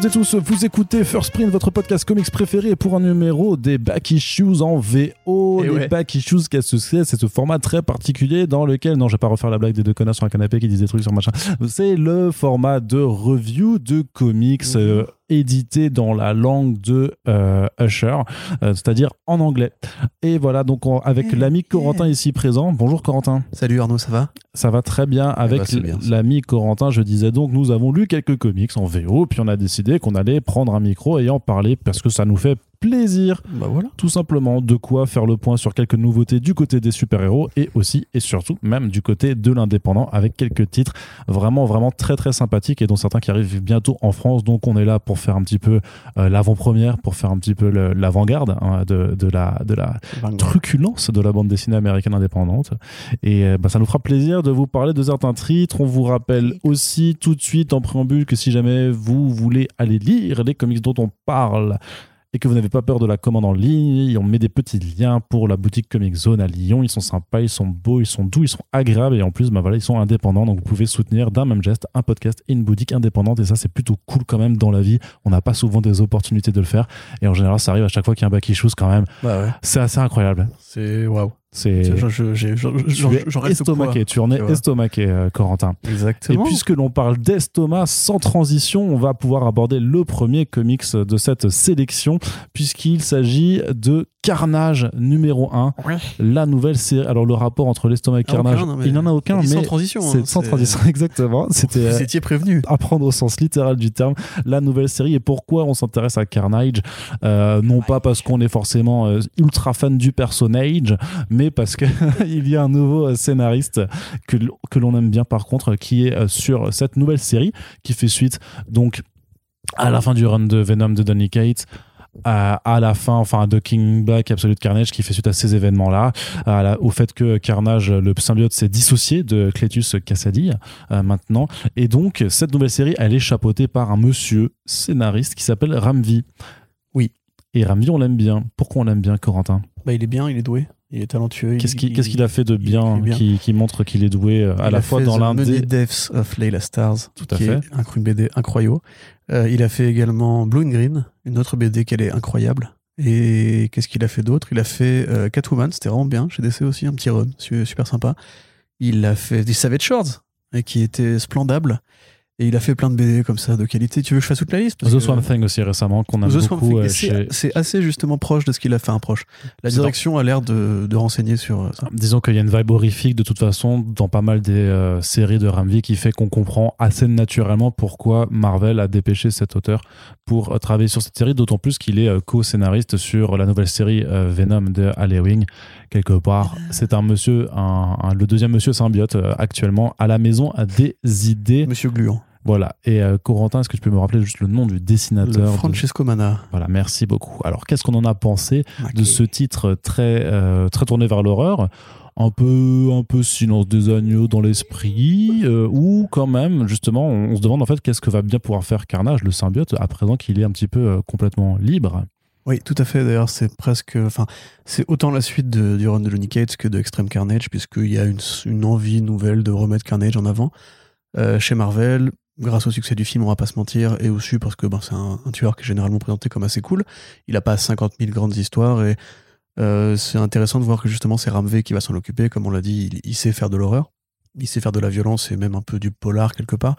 Toutes et tous, vous écoutez First Print, votre podcast comics préféré pour un numéro des Back Issues en VO. Et les ouais. Back Issues, qu'est-ce que c'est? C'est ce format très particulier dans lequel, non, je vais pas refaire la blague des deux connards sur un canapé qui disent des trucs sur machin. C'est le format de review de comics euh, édité dans la langue de euh, Usher, euh, c'est-à-dire en anglais. Et voilà, donc on- avec l'ami Corentin ici présent. Bonjour Corentin. Salut Arnaud, ça va? Ça va très bien avec bah, c'est bien, ça. l'ami Corentin. Je disais donc, nous avons lu quelques comics en VO, puis on a décidé qu'on allait prendre un micro et en parler parce que ça nous fait plaisir, Bah voilà. tout simplement, de quoi faire le point sur quelques nouveautés du côté des super-héros et aussi et surtout même du côté de l'indépendant avec quelques titres vraiment vraiment très très sympathiques et dont certains qui arrivent bientôt en France. Donc on est là pour faire un petit peu euh, l'avant-première, pour faire un petit peu l'avant-garde hein, de, de la de la truculence de la bande dessinée américaine indépendante. Et euh, bah, ça nous fera plaisir de vous parler de certains titres. On vous rappelle aussi tout de suite en préambule que si jamais vous voulez aller lire les comics dont on parle, et que vous n'avez pas peur de la commande en ligne, on met des petits liens pour la boutique Comic Zone à Lyon. Ils sont sympas, ils sont beaux, ils sont doux, ils sont agréables et en plus, bah voilà, ils sont indépendants. Donc vous pouvez soutenir d'un même geste un podcast et une boutique indépendante et ça, c'est plutôt cool quand même dans la vie. On n'a pas souvent des opportunités de le faire et en général, ça arrive à chaque fois qu'il y a un back issues quand même. Bah ouais. C'est assez incroyable. C'est waouh. C'est estomaqué, tu en es estomaqué, euh, Corentin. Exactement. Et puisque l'on parle d'estomac, sans transition, on va pouvoir aborder le premier comics de cette sélection, puisqu'il s'agit de Carnage numéro 1, Ouais. la nouvelle série. Alors le rapport entre l'estomac et Ah, Carnage, aucun, il n'en a aucun, mais sans transition. c'est hein, sans transition, exactement. C'était euh, Vous étiez prévenu. à prendre au sens littéral du terme la nouvelle série et pourquoi on s'intéresse à Carnage Euh, non pas parce qu'on est forcément euh, ultra fan du personnage mais parce que il y a un nouveau euh, scénariste que, que l'on aime bien par contre qui est euh, sur cette nouvelle série qui fait suite donc à la fin du run de Venom de Donny Cates à, à la fin, enfin de King Black Absolute Carnage qui fait suite à ces événements-là, la- au fait que Carnage, le symbiote, s'est dissocié de Cletus Cassidy euh, maintenant, et donc cette nouvelle série, elle est chapeautée par un monsieur scénariste qui s'appelle Ramvi. Oui. Et Ramvi, on l'aime bien. Pourquoi on l'aime bien, Corentin? Bah il est bien, il est doué, il est talentueux. Qu'est-ce il- qu'il a fait de bien. Qui, qui montre qu'il est doué euh, à il la fois dans The l'un des... Deaths of Layla Stars, Tout à qui fait. est un- BD incroyable. Euh, il a fait également Blue and Green, une autre BD qui elle est incroyable. Et qu'est-ce qu'il a fait d'autre? Il a fait euh, Catwoman, c'était vraiment bien. Chez DC aussi, un petit run, su- super sympa. Il a fait des Savage Swords, et qui était splendable. Et il a fait plein de BD comme ça de qualité. Tu veux que je fasse toute la liste Parce The que- Swamp Thing aussi récemment, qu'on The Swamp beaucoup euh, c'est- chez... C'est assez justement proche de ce qu'il a fait un proche. La direction a l'air de, de renseigner sur euh, ça. Disons qu'il y a une vibe horrifique de toute façon dans pas mal des euh, séries de Ramvi qui fait qu'on comprend assez naturellement pourquoi Marvel a dépêché cet auteur pour euh, travailler sur cette série, d'autant plus qu'il est euh, co-scénariste sur la nouvelle série euh, Venom de Halloween. Quelque part, c'est un monsieur, un, un- le deuxième monsieur symbiote euh, actuellement à la maison a des idées. Monsieur Gluant. Voilà. Et euh, Corentin, est-ce que tu peux me rappeler juste le nom du Le dessinateur de- Francesco Mana. Voilà, merci beaucoup. Alors, qu'est-ce qu'on en a pensé de ce titre très, euh, très tourné vers l'horreur? Un peu, un peu silence des agneaux dans l'esprit, euh, ou quand même, justement, on, on se demande en fait qu'est-ce que va bien pouvoir faire Carnage, le symbiote, à présent qu'il est un petit peu complètement libre. Oui, tout à fait. D'ailleurs, c'est presque. Enfin, c'est autant la suite de, du run de Lonnie Cates que de Extreme Carnage, puisqu'il y a une, une envie nouvelle de remettre Carnage en avant. Euh, chez Marvel, grâce au succès du film, on va pas se mentir, et aussi parce que ben, c'est un, tueur qui est généralement présenté comme assez cool. Il a pas 50 000 grandes histoires, et euh, c'est intéressant de voir que justement, c'est Ramvé qui va s'en occuper. Comme on l'a dit, il, il sait faire de l'horreur. Il sait faire de la violence et même un peu du polar quelque part.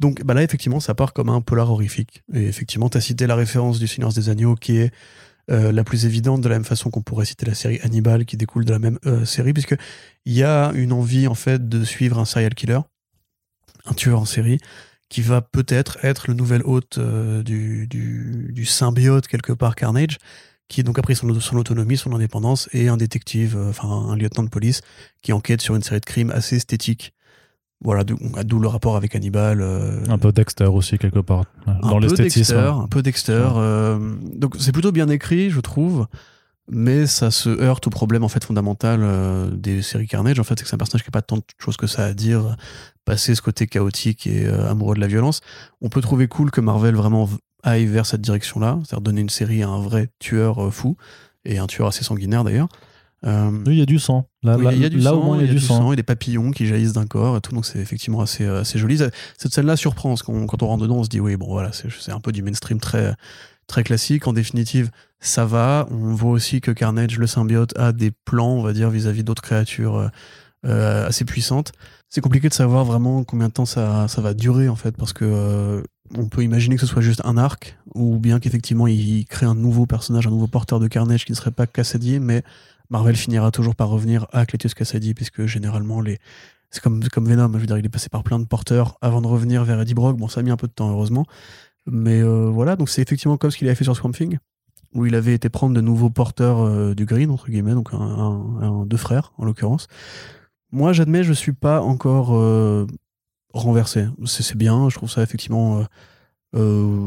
Donc bah là, effectivement, ça part comme un polar horrifique. Et effectivement, tu as cité la référence du Silence des Agneaux qui est euh, la plus évidente, de la même façon qu'on pourrait citer la série Hannibal qui découle de la même euh, série, puisque il y a une envie en fait de suivre un serial killer, un tueur en série, qui va peut-être être le nouvel hôte euh, du, du, du symbiote quelque part Carnage, qui donc a pris son, son autonomie, son indépendance, et un détective, euh, enfin un lieutenant de police, qui enquête sur une série de crimes assez esthétiques. Voilà, d'où le rapport avec Hannibal. euh, Un peu Dexter aussi, quelque part, un dans peu l'esthétisme. Dexter, un peu Dexter. euh, donc c'est plutôt bien écrit, je trouve, mais ça se heurte au problème en fait fondamental euh, des séries Carnage. En fait, c'est que c'est un personnage qui n'a pas tant de choses que ça à dire, passer ce côté chaotique et euh, amoureux de la violence. On peut trouver cool que Marvel vraiment aille vers cette direction-là, c'est-à-dire donner une série à un vrai tueur euh, fou et un tueur assez sanguinaire d'ailleurs. Oui, il y a du sang. Là, oui, là, il y a du là, sang, au moins, il y a du sang. et des papillons qui jaillissent d'un corps et tout, donc c'est effectivement assez, assez joli. Cette scène-là surprend, parce qu'on quand on rentre dedans, on se dit, oui, bon, voilà, c'est c'est un peu du mainstream très, très classique. En définitive, ça va. On voit aussi que Carnage, le symbiote, a des plans, on va dire, vis-à-vis d'autres créatures euh, euh, assez puissantes. C'est compliqué de savoir vraiment combien de temps ça, va durer, en fait, parce que euh, on peut imaginer que ce soit juste un arc, ou bien qu'effectivement, il crée un nouveau personnage, un nouveau porteur de Carnage qui ne serait pas Cassidy, mais Marvel finira toujours par revenir à Cletus Cassidy, puisque généralement, c'est comme, comme Venom, je veux dire, il est passé par plein de porteurs avant de revenir vers Eddie Brock. Bon, ça a mis un peu de temps, heureusement. Mais euh, voilà, donc c'est effectivement comme ce qu'il avait fait sur Swamp Thing, où il avait été prendre de nouveaux porteurs euh, du Green, entre guillemets, donc deux frères, en l'occurrence. Moi, j'admets, je suis pas encore euh, renversé. C'est bien, je trouve ça effectivement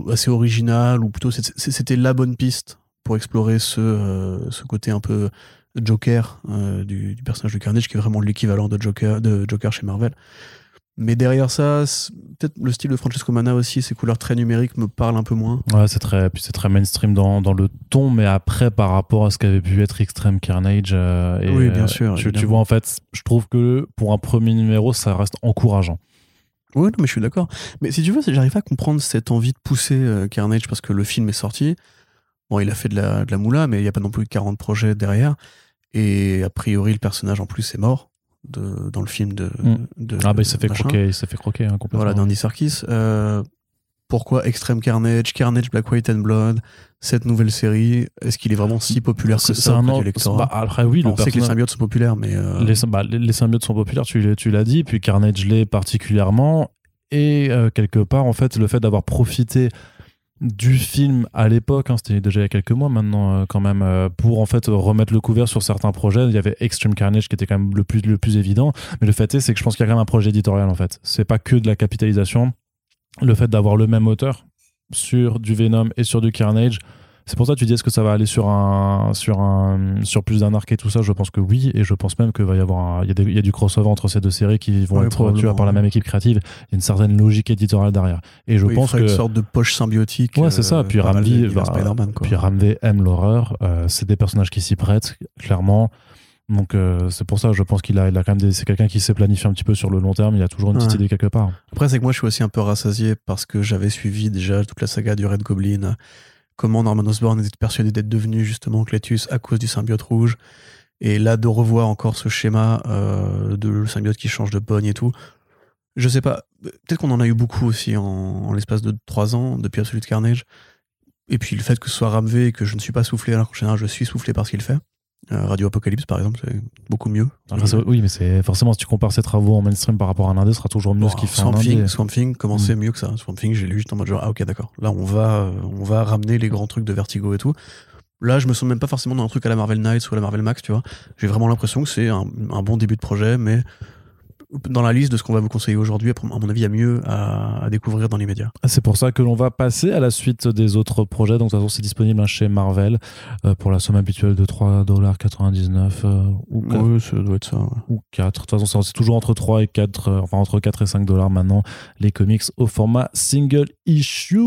assez original, ou plutôt c'était la bonne piste pour explorer ce, ce côté un peu Joker du, du personnage de Carnage, qui est vraiment l'équivalent de Joker, de Joker chez Marvel. Mais derrière ça, peut-être le style de Francesco Mana aussi, ses couleurs très numériques me parlent un peu moins. Ouais, c'est très, puis c'est très mainstream dans, dans le ton, mais après, par rapport à ce qu'avait pu être Extreme Carnage, euh, et, Oui, bien euh, sûr, Tu, vois, en fait, je trouve que pour un premier numéro, ça reste encourageant. Non, mais je suis d'accord. Mais si tu veux, j'arrive pas à comprendre cette envie de pousser euh, Carnage parce que le film est sorti. Bon, il a fait de la, de la moula, mais il n'y a pas non plus 40 projets derrière. Et a priori, le personnage en plus est mort de, dans le film de. Mm. de Ah, bah, il s'est fait croquer, il s'est fait croquer, hein, complètement. Voilà, d'Andy Serkis. Euh, pourquoi Extreme Carnage, Carnage Black, White and Blood, cette nouvelle série Est-ce qu'il est vraiment si populaire que ça un lectorat bah, après, oui, On sait que les symbiotes sont populaires, mais. euh, les, bah, les- les symbiotes sont populaires, tu, l'as- tu l'as dit, puis Carnage l'est particulièrement. Et euh, quelque part, en fait, le fait d'avoir profité du film à l'époque, hein, c'était déjà il y a quelques mois maintenant euh, quand même, euh, pour en fait remettre le couvert sur certains projets. Il y avait Extreme Carnage qui était quand même le plus, le plus évident. Mais le fait est, c'est que je pense qu'il y a quand même un projet éditorial en fait. C'est pas que de la capitalisation. Le fait d'avoir le même auteur sur du Venom et sur du Carnage, c'est pour ça que tu dis est-ce que ça va aller sur un sur un sur plus d'un arc et tout ça? Je pense que oui et je pense même qu'il va y avoir il y, a des- il y a du crossover entre ces deux séries qui vont Ouais, être tu vois, par la même équipe créative il y a une certaine logique éditoriale derrière et je oui, il pense ferait que une sorte de poche symbiotique. Ouais, c'est ça. euh, Puis Ramvi, bah, puis aime l'horreur euh, c'est des personnages qui s'y prêtent clairement donc euh, c'est pour ça je pense qu'il a il a quand même des- c'est quelqu'un qui sait planifier un petit peu sur le long terme il a toujours une petite Ouais. idée quelque part Après, c'est que moi, je suis aussi un peu rassasié parce que j'avais suivi déjà toute la saga du Red Goblin. Comment Norman Osborn était persuadé d'être devenu justement Cletus à cause du symbiote rouge. Et là, de revoir encore ce schéma euh, de le symbiote qui change de pogne et tout. Je sais pas. Peut-être qu'on en a eu beaucoup aussi en, en l'espace de trois ans depuis Absolute Carnage. Et puis le fait que ce soit Ramvé et que je ne suis pas soufflé alors qu'en général je suis soufflé par ce qu'il fait. Euh, Radio Apocalypse par exemple, c'est beaucoup mieux. Oui mais c'est forcément si tu compares ses travaux en mainstream par rapport à un indé ce sera toujours mieux ce qu'il fait en Swamp Thing, Swamp Thing commençait mieux que ça? Swamp Thing, j'ai lu juste en mode genre, ah ok, d'accord. Là, on va, euh, on va ramener les grands trucs de Vertigo et tout. Là, je me sens même pas forcément dans un truc à la Marvel Knights ou à la Marvel Max, tu vois. J'ai vraiment l'impression que c'est un, un bon début de projet, mais dans la liste de ce qu'on va vous conseiller aujourd'hui, à mon avis, il y a mieux à, à découvrir dans l'immédiat. C'est pour ça que l'on va passer à la suite des autres projets. Donc, de toute façon, c'est disponible hein, chez Marvel euh, pour la somme habituelle de 3,99$ euh, ou, Oui, ça doit être ça. ouais. ou 4. De toute façon, c'est- toujours entre 3 et 4, euh, enfin entre 4 et 5 dollars maintenant, les comics au format single issues.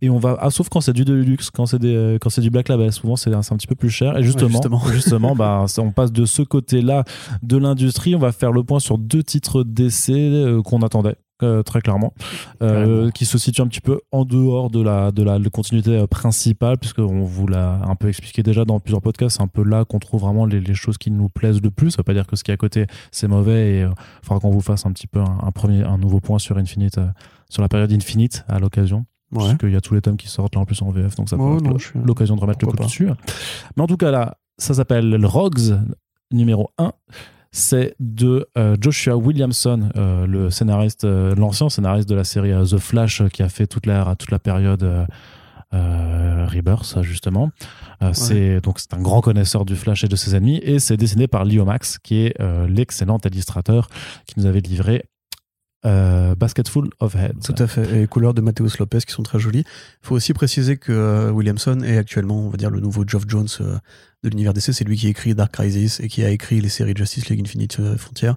Et on va, ah, sauf quand c'est du deluxe, quand c'est des, euh, quand c'est du black label, souvent c'est un petit peu plus cher. Et justement, justement. justement, bah, on passe de ce côté-là de l'industrie. On va faire le point sur deux titres d'essai euh, qu'on attendait. euh, très clairement, euh, qui se situe un petit peu en dehors de la, de la de continuité principale, puisqu'on vous l'a un peu expliqué déjà dans plusieurs podcasts, c'est un peu là qu'on trouve vraiment les, les choses qui nous plaisent le plus. Ça veut pas dire que ce qui est à côté, c'est mauvais, et il faudra qu'on vous fasse un petit peu un, un premier, un nouveau point sur Infinite, sur la période Infinite à l'occasion. Ouais. Parce qu'il y a tous les tomes qui sortent là en plus en VF, donc ça peut Ouais, être l'occasion de remettre le coup pourquoi dessus. Mais en tout cas, là, ça s'appelle le Rogues numéro 1. C'est de euh, Joshua Williamson, euh, le scénariste, euh, l'ancien scénariste de la série The Flash, qui a fait toute la, toute la période Rebirth, justement. C'est donc c'est un grand connaisseur du Flash et de ses ennemis, et c'est dessiné par Leo Max, qui est l'excellent illustrateur qui nous avait livré euh, Basketful of Heads. Tout à fait. Et les couleurs de Mateus Lopez qui sont très jolies. Il faut aussi préciser que euh, Williamson est actuellement, on va dire, le nouveau Geoff Jones euh, de l'univers DC. C'est lui qui écrit Dark Crisis et qui a écrit les séries Justice League Infinite euh, Frontier.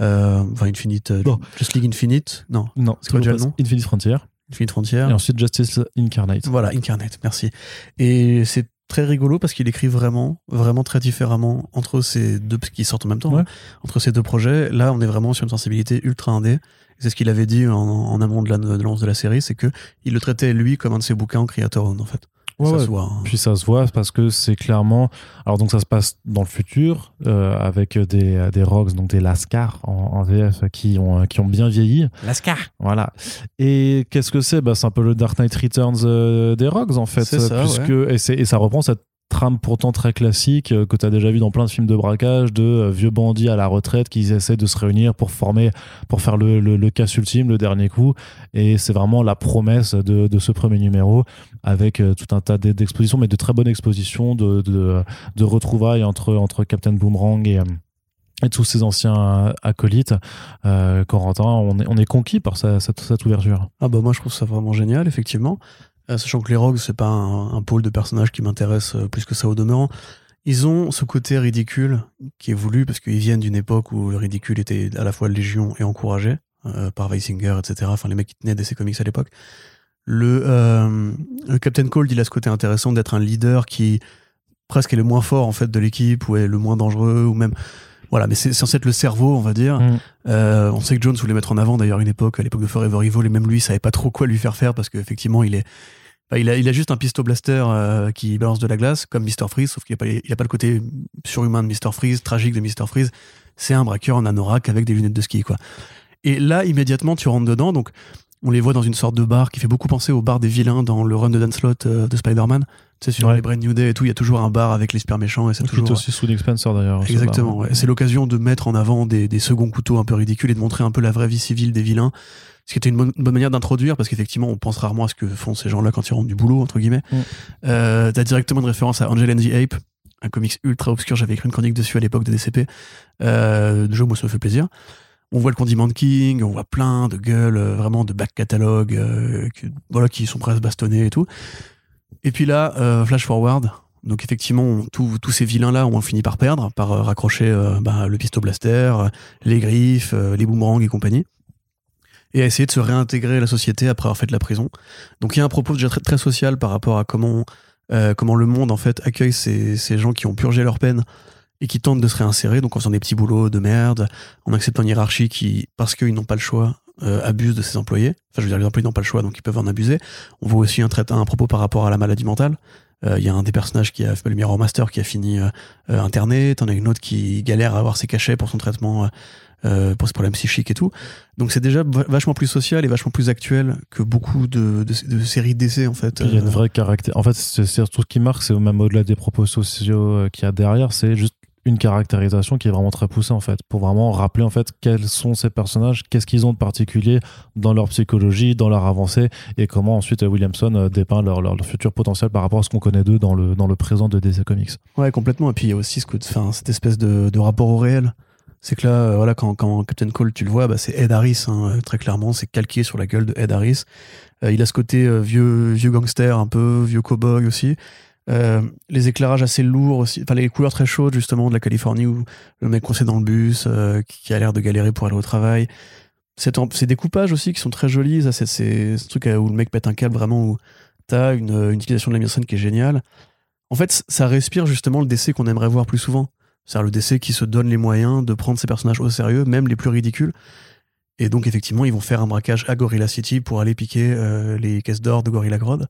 Enfin, Infinite. Bon. Justice League Infinite. Non, Non, C'est quoi déjà le nom Infinite Frontier. Infinite Frontier. Et ensuite Justice Incarnate. Voilà, Incarnate, merci. Et c'est très rigolo parce qu'il écrit vraiment, vraiment très différemment entre ces deux, qui sortent en même temps, Ouais. hein, entre ces deux projets. Là, on est vraiment sur une sensibilité ultra indé. C'est ce qu'il avait dit en, en amont de la- de de la série, c'est que il le traitait lui comme un de ses bouquins en creator en fait. Ouais, ça ouais. se voit. hein. Puis ça se voit parce que c'est clairement. Alors, donc ça se passe dans le futur euh, avec des, des Rogues, donc des Lascar en, en VF qui ont, qui ont bien vieilli. Lascar. Voilà. Et qu'est-ce que c'est? Bah, C'est un peu le Dark Knight Returns euh, des Rogues en fait. C'est ça, puisque, et, c'est- et ça reprend cette trame pourtant très classique euh, que tu as déjà vu dans plein de films de braquage de euh, vieux bandits à la retraite qui essaient de se réunir pour former pour faire le, le, casse ultime le dernier coup et c'est vraiment la promesse de, de ce premier numéro avec euh, tout un tas d'e- d'expositions mais de très bonnes expositions de, de, retrouvailles entre, entre Captain Boomerang et et tous ces anciens acolytes, euh, Corentin, on est, on est conquis par cette, cette ouverture. Ah bah moi je trouve ça vraiment génial effectivement. Euh, sachant que les Rogues c'est pas un, un pôle de personnages qui m'intéresse euh, plus que ça au demeurant. Ils ont ce côté ridicule qui est voulu parce qu'ils viennent d'une époque où le ridicule était à la fois légion et encouragé euh, par Weisinger, etc. Enfin les mecs qui tenaient DC Comics à l'époque. Le, euh, le Captain Cold il a ce côté intéressant d'être un leader qui presque est le moins fort en fait de l'équipe ou est le moins dangereux ou même voilà mais c'est censé être le cerveau on va dire Mm. euh, on sait que Jones voulait mettre en avant d'ailleurs une époque, à l'époque de Forever Evil, et même lui savait pas trop quoi lui faire faire parce qu'effectivement il est, il a, il a juste un pisto blaster euh, qui balance de la glace comme Mr Freeze, sauf qu'il a pas, il a pas le côté surhumain de Mr Freeze, tragique de Mr Freeze. C'est un braqueur en anorak avec des lunettes de ski quoi. Et là immédiatement tu rentres dedans, donc on les voit dans une sorte de bar qui fait beaucoup penser au bar des vilains dans le run de Dan Slott euh, de Spider-Man. Tu sais sur Ouais. les Brand New Day et tout, il y a toujours un bar avec les super méchants et c'est toujours aussi sous Nick Spencer d'ailleurs. ce Exactement, bar. ouais. c'est l'occasion de mettre en avant des, des seconds couteaux un peu ridicules et de montrer un peu la vraie vie civile des vilains. Ce qui était une bonne, une bonne manière d'introduire, parce qu'effectivement, on pense rarement à ce que font ces gens-là quand ils rentrent du boulot, entre guillemets. Mm. Euh, T'as directement une référence à Angel and the Ape, un comics ultra obscur, j'avais écrit une chronique dessus à l'époque de DCP. Euh, déjà, moi, ça me fait plaisir. On voit le Condiment King, on voit plein de gueules, euh, vraiment de back catalogue, euh, qui, voilà, qui sont presque bastonnés et tout. Et puis là, euh, flash forward. Donc effectivement, tous ces vilains-là ont fini par perdre, par raccrocher euh, bah, le pisto blaster, euh, les griffes, euh, les boomerangs et compagnie, et à essayer de se réintégrer à la société après avoir fait de la prison. Donc il y a un propos déjà très, très social par rapport à comment euh, comment le monde en fait accueille ces, ces gens qui ont purgé leur peine et qui tentent de se réinsérer, donc en faisant des petits boulots de merde, en acceptant une hiérarchie qui, parce qu'ils n'ont pas le choix, euh, abuse de ses employés. Enfin, je veux dire, les employés n'ont pas le choix, donc ils peuvent en abuser. On voit aussi un, trait, un propos par rapport à la maladie mentale. Euh, Il y a un des personnages qui a fait le Mirror Master qui a fini euh, euh, interné. T'en as une autre qui galère à avoir ses cachets pour son traitement, euh, pour ses problèmes psychiques et tout. Donc c'est déjà va- vachement plus social et vachement plus actuel que beaucoup de, de, de séries d'essais en fait. Il y a une Euh, vraie caractéristique. En fait, c'est c'est tout ce qui marque, c'est même au-delà des propos sociaux euh, qu'il y a derrière, c'est juste une caractérisation qui est vraiment très poussée en fait, pour vraiment rappeler en fait quels sont ces personnages, qu'est-ce qu'ils ont de particulier dans leur psychologie, dans leur avancée, et comment ensuite Williamson dépeint leur, leur, leur futur potentiel par rapport à ce qu'on connaît d'eux dans le, dans le présent de DC Comics. Ouais, complètement. Et puis il y a aussi ce enfin, cette espèce de, de rapport au réel. C'est que là, euh, voilà, quand, Captain Cole, tu le vois, bah, c'est Ed Harris, hein, euh, très clairement. C'est calqué sur la gueule de Ed Harris. Euh, il a ce côté vieux, vieux gangster, un peu vieux cowboy aussi. Les éclairages assez lourds aussi, enfin les couleurs très chaudes justement de la Californie où le mec coincé dans le bus, qui a l'air de galérer pour aller au travail. C'est en- Ces découpages aussi qui sont très jolis, ça, c'est c'est ce truc où le mec pète un câble vraiment où t'as une, une utilisation de la mise en scène qui est géniale. En fait, ça respire justement le DC qu'on aimerait voir plus souvent. C'est-à-dire le DC qui se donne les moyens de prendre ses personnages au sérieux, même les plus ridicules. Et donc, effectivement, ils vont faire un braquage à Gorilla City pour aller piquer euh, les caisses d'or de Gorilla Grodd.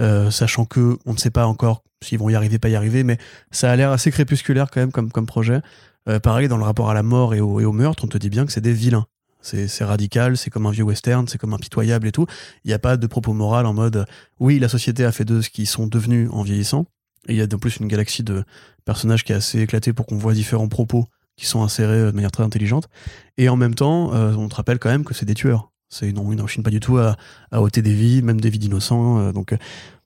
Euh, sachant que on ne sait pas encore s'ils vont y arriver, pas y arriver, mais ça a l'air assez crépusculaire quand même comme, comme projet. Euh, pareil, dans le rapport à la mort et au, meurtre, on te dit bien que c'est des vilains. C'est radical, c'est comme un vieux western, c'est comme impitoyable et tout. Il n'y a pas de propos moral en mode oui, la société a fait d'eux ce qu'ils sont devenus en vieillissant. Il y a en plus une galaxie de personnages qui est assez éclatée pour qu'on voit différents propos qui sont insérés euh, de manière très intelligente. Et en même temps, euh, on te rappelle quand même que c'est des tueurs. C'est n'en ils n'en pas du tout à, à ôter des vies, même des vies d'innocents. euh, donc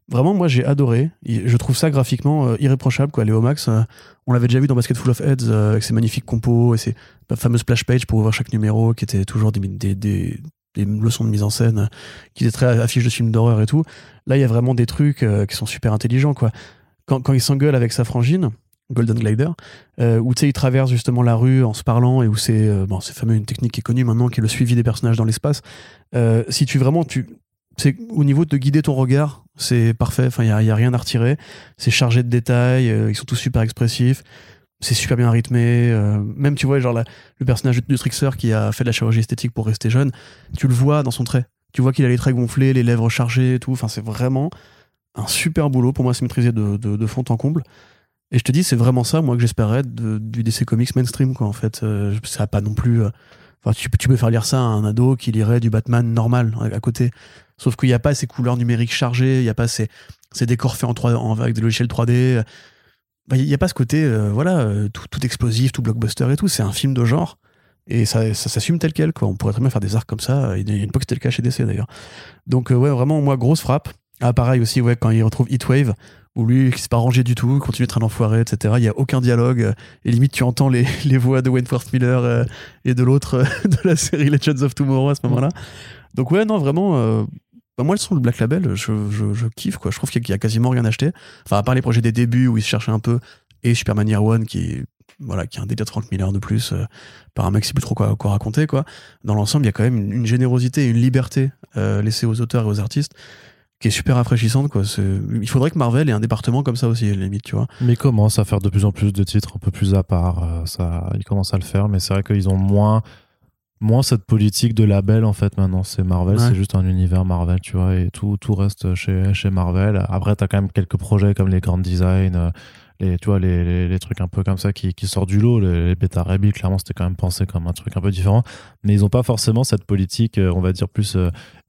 vraiment, moi j'ai adoré. Je trouve ça graphiquement irréprochable. Quoi. Léo Max, on l'avait déjà vu dans Basket Full of Heads avec ses magnifiques compos et ses fameuses splash pages pour ouvrir chaque numéro qui étaient toujours des, des, des, leçons de mise en scène qui étaient très affiches de films d'horreur et tout. Là, il y a vraiment des trucs qui sont super intelligents. Quoi. Quand, quand il s'engueule avec sa frangine, Golden Glider, euh, où tu sais, il traverse justement la rue en se parlant et où c'est euh, bon, c'est fameux une technique qui est connue maintenant, qui est le suivi des personnages dans l'espace. Euh, si tu vraiment, tu, c'est au niveau de guider ton regard C'est parfait. Enfin, il n'y a, rien à retirer. C'est chargé de détails. ils sont tous super expressifs. C'est super bien rythmé. même, tu vois, genre le personnage du Trixer qui a fait de la chirurgie esthétique pour rester jeune, tu le vois dans son trait. Tu vois qu'il a les traits gonflés, les lèvres chargées et tout. Enfin, c'est vraiment un super boulot. Pour moi, c'est maîtrisé de, de, de fond en comble. Et je te dis, c'est vraiment ça, moi, que j'espérais du DC Comics mainstream, quoi, en fait. Euh, ça pas non plus. euh, Enfin, tu, tu peux faire lire ça à un ado qui lirait du Batman normal à, à côté. Sauf qu'il n'y a pas ces couleurs numériques chargées, il n'y a pas ces, ces décors faits en 3, en, avec des logiciels 3D. Bah, Il n'y a pas ce côté, euh, voilà, euh, tout, tout explosif, tout blockbuster et tout. C'est un film de genre. Et ça, ça s'assume tel quel, quoi. On pourrait très bien faire des arcs comme ça. Il y a une époque, c'était le cas chez DC, d'ailleurs. Donc, euh, ouais, vraiment, moi, grosse frappe. Ah, pareil aussi, ouais, quand il retrouve Heatwave, où lui, qui s'est pas rangé du tout, continue d'être un enfoiré, etc. Il n'y a aucun dialogue. euh, Et limite, tu entends les, les voix de Wentworth Miller euh, et de l'autre euh, de la série Legends of Tomorrow à ce moment-là. Donc, ouais, non, vraiment. bah, moi, le son, le Black Label, je, je, kiffe, quoi. Je trouve qu'il y a quasiment rien acheté. Enfin, à part les projets des débuts où ils se cherchaient un peu, et Superman Year One, qui, voilà, qui est un délire de Frank Miller de plus, par un mec sait plus trop quoi, quoi raconter, quoi. Dans l'ensemble, il y a quand même une, générosité et une liberté laissée aux auteurs et aux artistes qui est super rafraîchissante, quoi. Il faudrait que Marvel ait un département comme ça aussi, à la limite, tu vois. Mais ils commencent à faire de plus en plus de titres un peu plus à part. euh, ça, ils commencent à le faire, mais c'est vrai qu'ils ont moins, moins cette politique de label en fait maintenant. C'est Marvel, Ouais. c'est juste un univers Marvel, tu vois, et tout, tout reste chez, chez Marvel. Après, t'as quand même quelques projets comme les Grand Design, euh, les, tu vois, les, les, les trucs un peu comme ça qui, qui sortent du lot. Les, les Beta Bill, clairement, c'était quand même pensé comme un truc un peu différent. Mais ils ont pas forcément cette politique, euh, on va dire, plus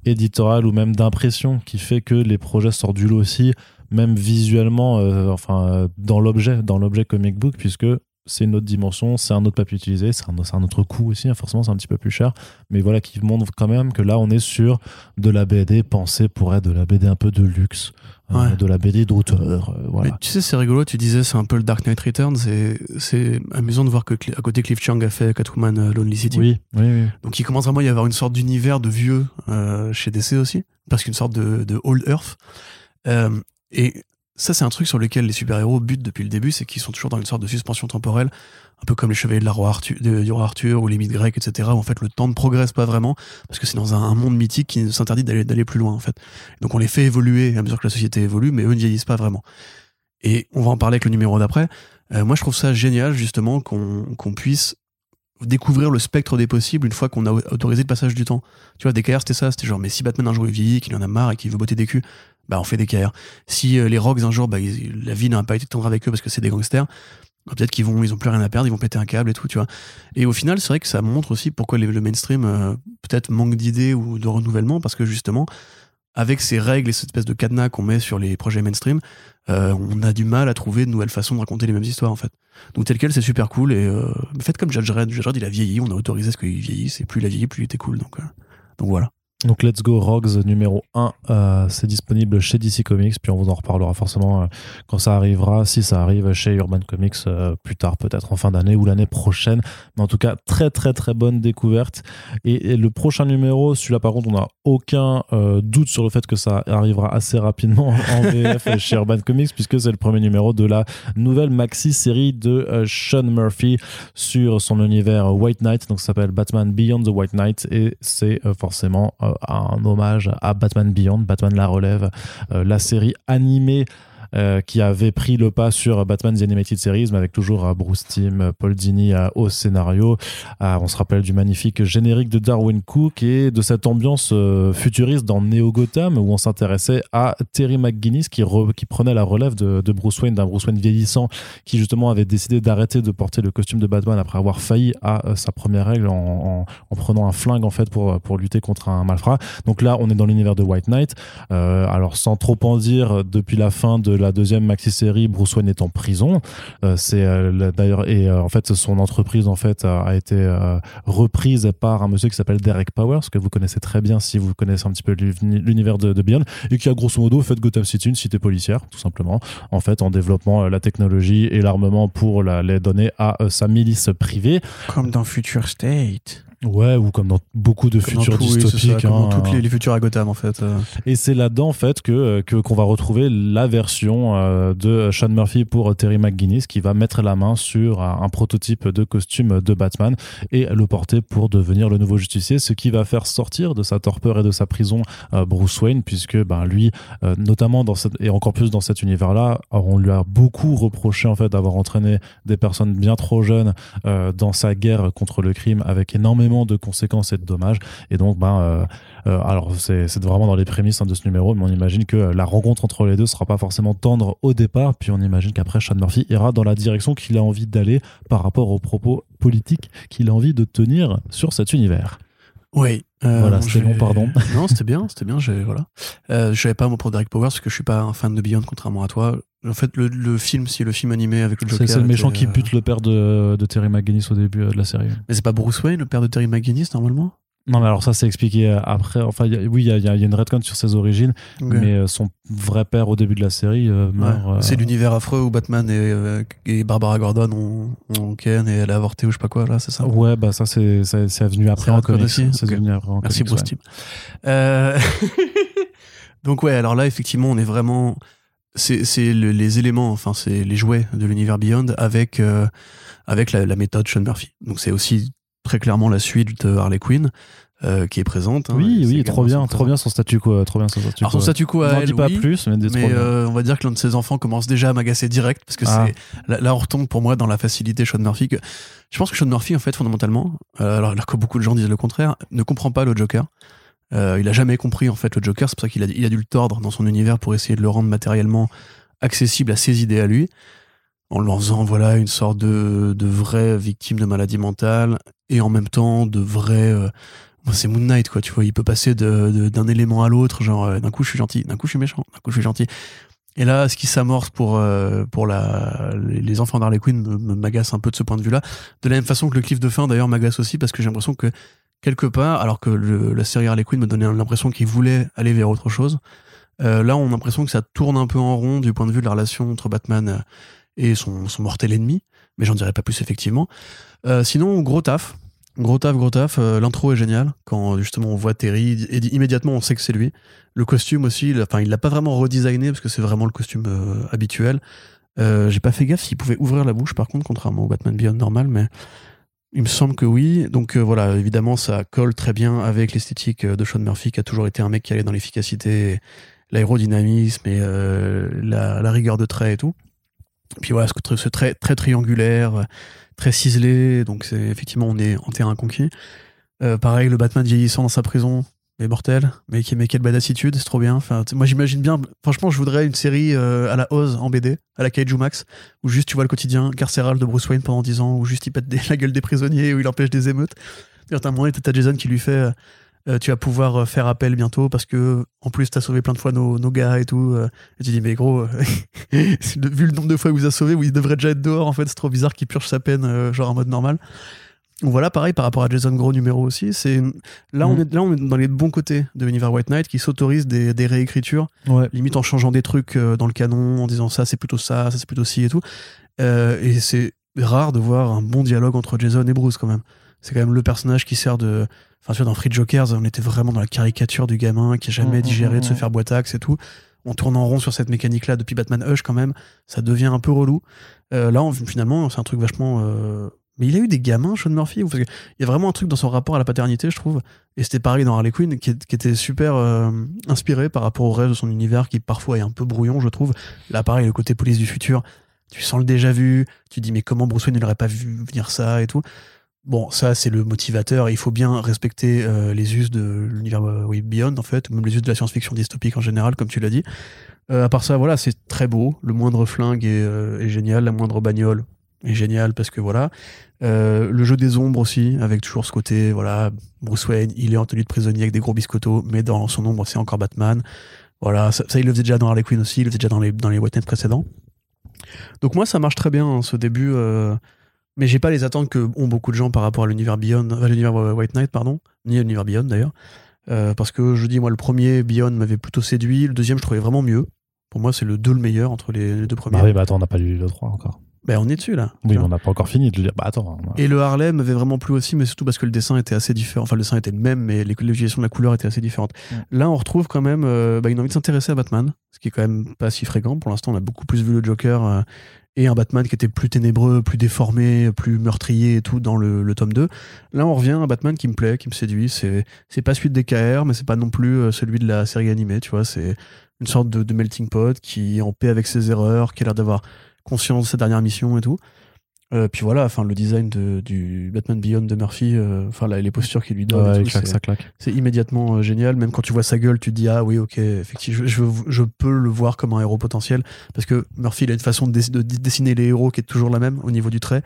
éditoriale ou même d'impression qui fait que les projets sortent du lot aussi même visuellement, euh, enfin, euh, dans l'objet, dans l'objet comic book, puisque c'est une autre dimension, c'est un autre papier utilisé, c'est un, autre coût aussi, hein, forcément c'est un petit peu plus cher, mais voilà, qui montre quand même que là on est sur de la BD pensée pour être de la BD un peu de luxe, Ouais. de la BD d'auteur, euh, voilà. Mais tu sais, c'est rigolo, tu disais c'est un peu le Dark Knight Returns, et c'est amusant de voir que à côté Cliff Chang a fait Catwoman euh, Lonely City. Oui, oui, oui. Donc il commence vraiment à y avoir une sorte d'univers de vieux euh, chez DC aussi, parce qu'une sorte de, de Old Earth. Euh, et ça, c'est un truc sur lequel les super-héros butent depuis le début, c'est qu'ils sont toujours dans une sorte de suspension temporelle, un peu comme les chevaliers de la roi Arthur, de- du roi Arthur ou les mythes grecs, etc. Où en fait le temps ne progresse pas vraiment, parce que c'est dans un, monde mythique qui s'interdit d'aller plus loin en fait. Donc on les fait évoluer à mesure que la société évolue, mais eux ne vieillissent pas vraiment. Et on va en parler avec le numéro d'après. Euh, moi, je trouve ça génial justement qu'on puisse découvrir le spectre des possibles une fois qu'on a autorisé le passage du temps. Tu vois, DKR, c'était ça. C'était genre, mais si Batman un jour est vieilli, qu'il en a marre et qu'il veut botter des culs, bah on fait DKR. Si euh, les Rogues un jour, bah, la vie n'a pas été tendre avec eux parce que c'est des gangsters, bah, peut-être qu'ils vont, ils ont plus rien à perdre, ils vont péter un câble et tout, tu vois. Et au final, c'est vrai que ça montre aussi pourquoi les- le mainstream euh, peut-être manque d'idées ou de renouvellement parce que justement, avec ces règles et cette espèce de cadenas qu'on met sur les projets mainstream, euh, on a du mal à trouver de nouvelles façons de raconter les mêmes histoires en fait. Donc tel quel, c'est super cool et euh, faites comme Judge Dredd, il a vieilli, on a autorisé ce qu'il vieillisse et plus il a vieilli, plus il était cool. Donc, euh, donc voilà. Donc Let's Go Rogues numéro 1, euh, c'est disponible chez DC Comics, puis on vous en reparlera forcément euh, quand ça arrivera, si ça arrive chez Urban Comics euh, plus tard, peut-être en fin d'année ou l'année prochaine. Mais en tout cas, très très très bonne découverte. Et, et le prochain numéro, celui-là par contre, on n'a aucun doute sur le fait que ça arrivera assez rapidement en VF chez Urban Comics, puisque c'est le premier numéro de la nouvelle maxi-série de Sean Murphy sur son univers White Knight, donc ça s'appelle Batman Beyond the White Knight, et c'est forcément un hommage à Batman Beyond, Batman la relève, euh, la série animée euh, qui avait pris le pas sur Batman The Animated Series, mais avec toujours euh, Bruce Timm, euh, Paul Dini au scénario. On se rappelle du magnifique générique de Darwin Cook et de cette ambiance futuriste dans Neo Gotham où on s'intéressait à Terry McGuinness qui, re- qui prenait la relève de, Bruce Wayne, d'un Bruce Wayne vieillissant qui justement avait décidé d'arrêter de porter le costume de Batman après avoir failli à sa première règle en, en- en prenant un flingue en fait pour, pour lutter contre un malfrat. Donc là, on est dans l'univers de White Knight. Alors sans trop en dire, depuis la fin de la deuxième maxi-série, Bruce Wayne est en prison. Euh, c'est euh, la- d'ailleurs et euh, en fait son entreprise en fait a, été reprise par un monsieur qui s'appelle Derek Powers que vous connaissez très bien si vous connaissez un petit peu l'uni- l'univers de, de Beyond et qui a grosso modo fait Gotham City une cité policière tout simplement en fait en développant la technologie et l'armement pour la- les donner à sa milice privée Comme dans Future State. Ouais, ou comme dans beaucoup de futurs oui, ça, dystopiques. comme dans hein. toutes les, les futurs à Gotham, en fait. euh. Et c'est là-dedans en fait que que- qu'on va retrouver la version euh, de Sean Murphy pour Terry McGuinness qui va mettre la main sur un, prototype de costume de Batman et le porter pour devenir le nouveau justicier, ce qui va faire sortir de sa torpeur et de sa prison euh, Bruce Wayne puisque ben lui, euh, notamment dans cette, et encore plus dans cet univers-là, on lui a beaucoup reproché en fait d'avoir entraîné des personnes bien trop jeunes euh, dans sa guerre contre le crime avec énormément de conséquences et de dommages. Et donc ben euh, euh, alors, c'est vraiment dans les prémices hein, de ce numéro, mais on imagine que euh, la rencontre entre les deux sera pas forcément tendre au départ, puis on imagine qu'après, Sean Murphy ira dans la direction qu'il a envie d'aller par rapport aux propos politiques qu'il a envie de tenir sur cet univers. Oui. euh, Voilà, c'était long, pardon. Non, c'était bien, c'était bien. Voilà. Euh, je savais pas moi pour Derek Powers parce que je suis pas un fan de Beyond contrairement à toi. En fait, le, le film, si le film animé avec le Joker. c'est le méchant était, qui euh, bute le père de, de Terry McGuinness au début euh, de la série. Mais c'est pas Bruce Wayne, le père de Terry McGuinness normalement? Non, mais alors ça, c'est expliqué euh, après. Enfin, il y a- oui, il y a, il y a une retcon sur ses origines, mais euh, son vrai père au début de la série euh, Ouais. meurt. euh, C'est l'univers affreux où Batman et, euh, et Barbara Gordon ont, ont Ken et elle a avorté ou je sais pas quoi là, c'est ça? Ouais, bah ça, c'est venu après en comics. aussi venu après en Merci comics, Bruce ouais. Euh, Donc ouais, alors là effectivement, on est vraiment c'est c'est le- les éléments, enfin c'est les jouets de l'univers Beyond avec euh, avec la, la méthode Sean Murphy. Donc c'est aussi très clairement la suite de Harley Quinn euh, qui est présente. hein, Oui, oui, trop bien, trop bien son statu quo, trop bien son statu Alors son quo. statu quo On dit pas oui, plus, mais, euh, on va dire que l'un de ses enfants commence déjà à m'agacer direct parce que Ah. c'est là, là, on retombe pour moi dans la facilité Sean Murphy. Que, je pense que Sean Murphy en fait fondamentalement, alors, alors que beaucoup de gens disent le contraire, ne comprend pas le Joker. Euh, il a jamais compris en fait le Joker, c'est pour ça qu'il a, dû le tordre dans son univers pour essayer de le rendre matériellement accessible à ses idées à lui, en le faisant voilà une sorte de, de vraie victime de maladie mentale et en même temps de vrai euh, c'est Moon Knight, quoi, tu vois, il peut passer d'un élément à l'autre, genre, euh, d'un coup je suis gentil, d'un coup je suis méchant, d'un coup je suis gentil. Et là, ce qui s'amorce pour, pour les enfants d'Harley Quinn me- me- m'agace un peu de ce point de vue-là. De la même façon que le cliff de fin, d'ailleurs, m'agace aussi parce que j'ai l'impression que, quelque part, alors que la série Harley Quinn me donnait l'impression qu'il voulait aller vers autre chose, euh, là, on a l'impression que ça tourne un peu en rond du point de vue de la relation entre Batman euh, et son, mortel ennemi, mais j'en dirais pas plus, effectivement. Euh, sinon, gros taf. Gros taf, gros taf. L'intro est génial quand justement on voit Terry et immédiatement on sait que c'est lui. Le costume aussi, enfin il l'a pas vraiment redesigné parce que c'est vraiment le costume habituel. J'ai pas fait gaffe s'il pouvait ouvrir la bouche par contre, contrairement au Batman Beyond normal, mais il me semble que oui. Donc euh, voilà, évidemment ça colle très bien avec l'esthétique euh, de Sean Murphy qui a toujours été un mec qui allait dans l'efficacité, l'aérodynamisme et euh, la, rigueur de trait et tout. Puis voilà, ce, ce trait très triangulaire, très ciselé, donc c'est effectivement on est en terrain conquis. Pareil, le Batman vieillissant dans sa prison, mais mortel, mais, mais quelle badassitude, c'est trop bien. Enfin, moi j'imagine bien, franchement, je voudrais une série euh, à la Oz en BD, à la Kaiju Max, où juste tu vois le quotidien carcéral de Bruce Wayne pendant 10 ans, où juste il pète la gueule des prisonniers, où il empêche des émeutes. Et à un moment, t'as Jason qui lui fait euh, euh, Tu vas pouvoir faire appel bientôt parce que, en plus, t'as sauvé plein de fois nos, nos gars et tout. et tu dis Mais gros, vu le nombre de fois qu'il vous a sauvé, vous, il devrait déjà être dehors, en fait, c'est trop bizarre qu'il purge sa peine, genre en mode normal. Voilà, pareil par rapport à Jason Gros numéro aussi. C'est là, on Mm. est là, on est dans les bons côtés de l'univers White Knight qui s'autorise des, des réécritures, Ouais. limite en changeant des trucs euh, dans le canon, en disant ça c'est plutôt ça, ça c'est plutôt ci et tout. Euh, et c'est rare de voir un bon dialogue entre Jason et Bruce quand même. C'est quand même le personnage qui sert de. Enfin, tu vois, dans Free Jokers, on était vraiment dans la caricature du gamin qui a jamais Mm, digéré mm, de se faire boitax et tout. On tourne en rond sur cette mécanique-là depuis Batman Hush quand même. Ça devient un peu relou. Euh, là, on- finalement, c'est un truc vachement. euh, Mais il a eu des gamins, Sean Murphy parce que Il y a vraiment un truc dans son rapport à la paternité, je trouve. Et c'était pareil dans Harley Quinn, qui, était super euh, inspiré par rapport au reste de son univers, qui parfois est un peu brouillon, je trouve. Là, pareil, le côté police du futur, tu sens le déjà vu, tu dis, mais comment Bruce Wayne ne l'aurait pas vu venir ça et tout. Bon, ça, c'est le motivateur. Il faut bien respecter euh, les us de l'univers euh, Beyond, en fait, même les us de la science-fiction dystopique en général, comme tu l'as dit. Euh, à part ça, voilà, c'est très beau. Le moindre flingue est génial, la moindre bagnole est géniale parce que voilà. Euh, le jeu des ombres aussi, avec toujours ce côté, voilà, Bruce Wayne, il est en tenue de prisonnier avec des gros biscottos, mais dans son ombre, c'est encore Batman. Voilà, ça, il le faisait déjà dans Harley Quinn aussi, il le faisait déjà dans les, dans les White Knight précédents. Donc moi, ça marche très bien, hein, ce début. euh, mais j'ai pas les attentes que ont beaucoup de gens par rapport à l'univers Beyond, à l'univers euh, White Knight, pardon, ni à l'univers Beyond d'ailleurs. Euh, parce que je dis, moi, le premier Beyond m'avait plutôt séduit, le deuxième, je trouvais vraiment mieux. Pour moi, c'est le 2 le meilleur entre les, deux premiers. Bah oui, bah attends, on n'a pas lu le 3 encore. Ben, on est dessus là. Oui, mais on n'a pas encore fini de dire. Bah attends. a- Et le Harley m'avait vraiment plu aussi, mais surtout parce que le dessin était assez différent. Enfin, le dessin était le même, mais l'utilisation de la couleur était assez différente. Mm. Là, on retrouve quand même euh, bah, une envie de s'intéresser à Batman, ce qui est quand même pas si fréquent. Pour l'instant, on a beaucoup plus vu le Joker euh, et un Batman qui était plus ténébreux, plus déformé, plus meurtrier et tout dans le, le tome 2. Là, on revient à un Batman qui me plaît, qui me séduit. C'est c'est pas celui de DKR, mais c'est pas non plus euh, celui de la série animée, tu vois. C'est une sorte de, de melting pot qui est en paix avec ses erreurs, qui a l'air d'avoir conscience de sa dernière mission et tout. Euh, puis voilà, enfin le design de, du Batman Beyond de Murphy, euh, enfin les postures qu'il lui donne, et Ouais, tout, claque, c'est- ça claque. c'est immédiatement euh, génial. Même quand tu vois sa gueule, tu te dis ah oui ok, effectivement, je, je, je peux le voir comme un héros potentiel parce que Murphy il a une façon de, dess- de dessiner les héros qui est toujours la même au niveau du trait.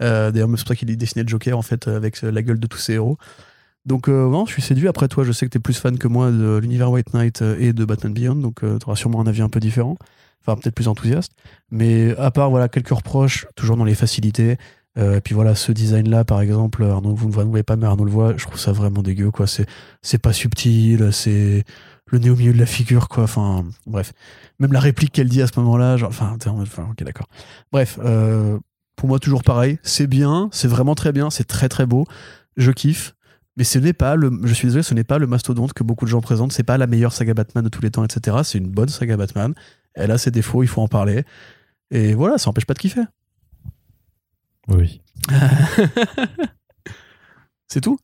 D'ailleurs, c'est pour ça qu'il dessinait le Joker en fait avec la gueule de tous ses héros. Donc non, je suis séduit. Après toi, je sais que tu es plus fan que moi de l'univers White Knight et de Batman Beyond, donc tu auras sûrement un avis un peu différent, enfin peut-être plus enthousiaste. Mais à part voilà quelques reproches, toujours dans les facilités. Euh, et puis voilà, ce design-là, par exemple, Arnaud, vous ne voyez pas, mais Arnaud le voit, je trouve ça vraiment dégueu, quoi. C'est, c'est pas subtil, c'est le nez au milieu de la figure, quoi. Enfin, bref. Même la réplique qu'elle dit à ce moment-là, genre, enfin, ok, d'accord. Bref, euh, pour moi, toujours pareil. C'est bien, c'est vraiment très bien, c'est très très beau. Je kiffe. Mais ce n'est pas le, je suis désolé, ce n'est pas le mastodonte que beaucoup de gens présentent. C'est pas la meilleure saga Batman de tous les temps, etc. C'est une bonne saga Batman. Elle a ses défauts, il faut en parler. Et voilà, ça n'empêche pas de kiffer. Oui. C'est tout?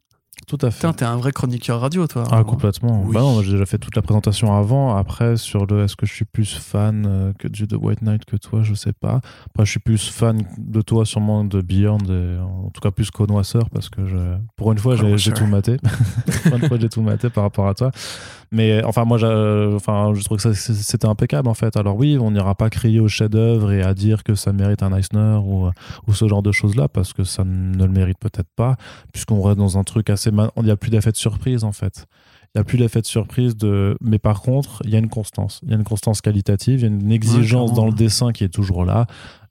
Tout à fait. Putain, t'es un vrai chroniqueur radio, toi. Ah, complètement. Oui. Bah non, j'ai déjà fait toute la présentation avant. Après, sur le est-ce que je suis plus fan euh, que du The White Knight que toi, je sais pas. Après, je suis plus fan de toi, sûrement de Beyond, et en tout cas plus qu'Onoisseur, parce que je, pour une fois, j'ai Connoisseur. tout maté. pour une fois, j'ai tout maté par rapport à toi. Mais enfin, moi, j'ai- enfin, je trouve que c'était impeccable en fait. Alors oui, on n'ira pas crier au chef-d'œuvre et à dire que ça mérite un Eisner ou, ou ce genre de choses-là, parce que ça ne le mérite peut-être pas, puisqu'on reste dans un truc assez. Il n'y a plus d'effet de surprise en fait. Il n'y a plus d'effet de surprise de. Mais par contre, il y a une constance. Il y a une constance qualitative, il y a une exigence dans le dessin qui est toujours là.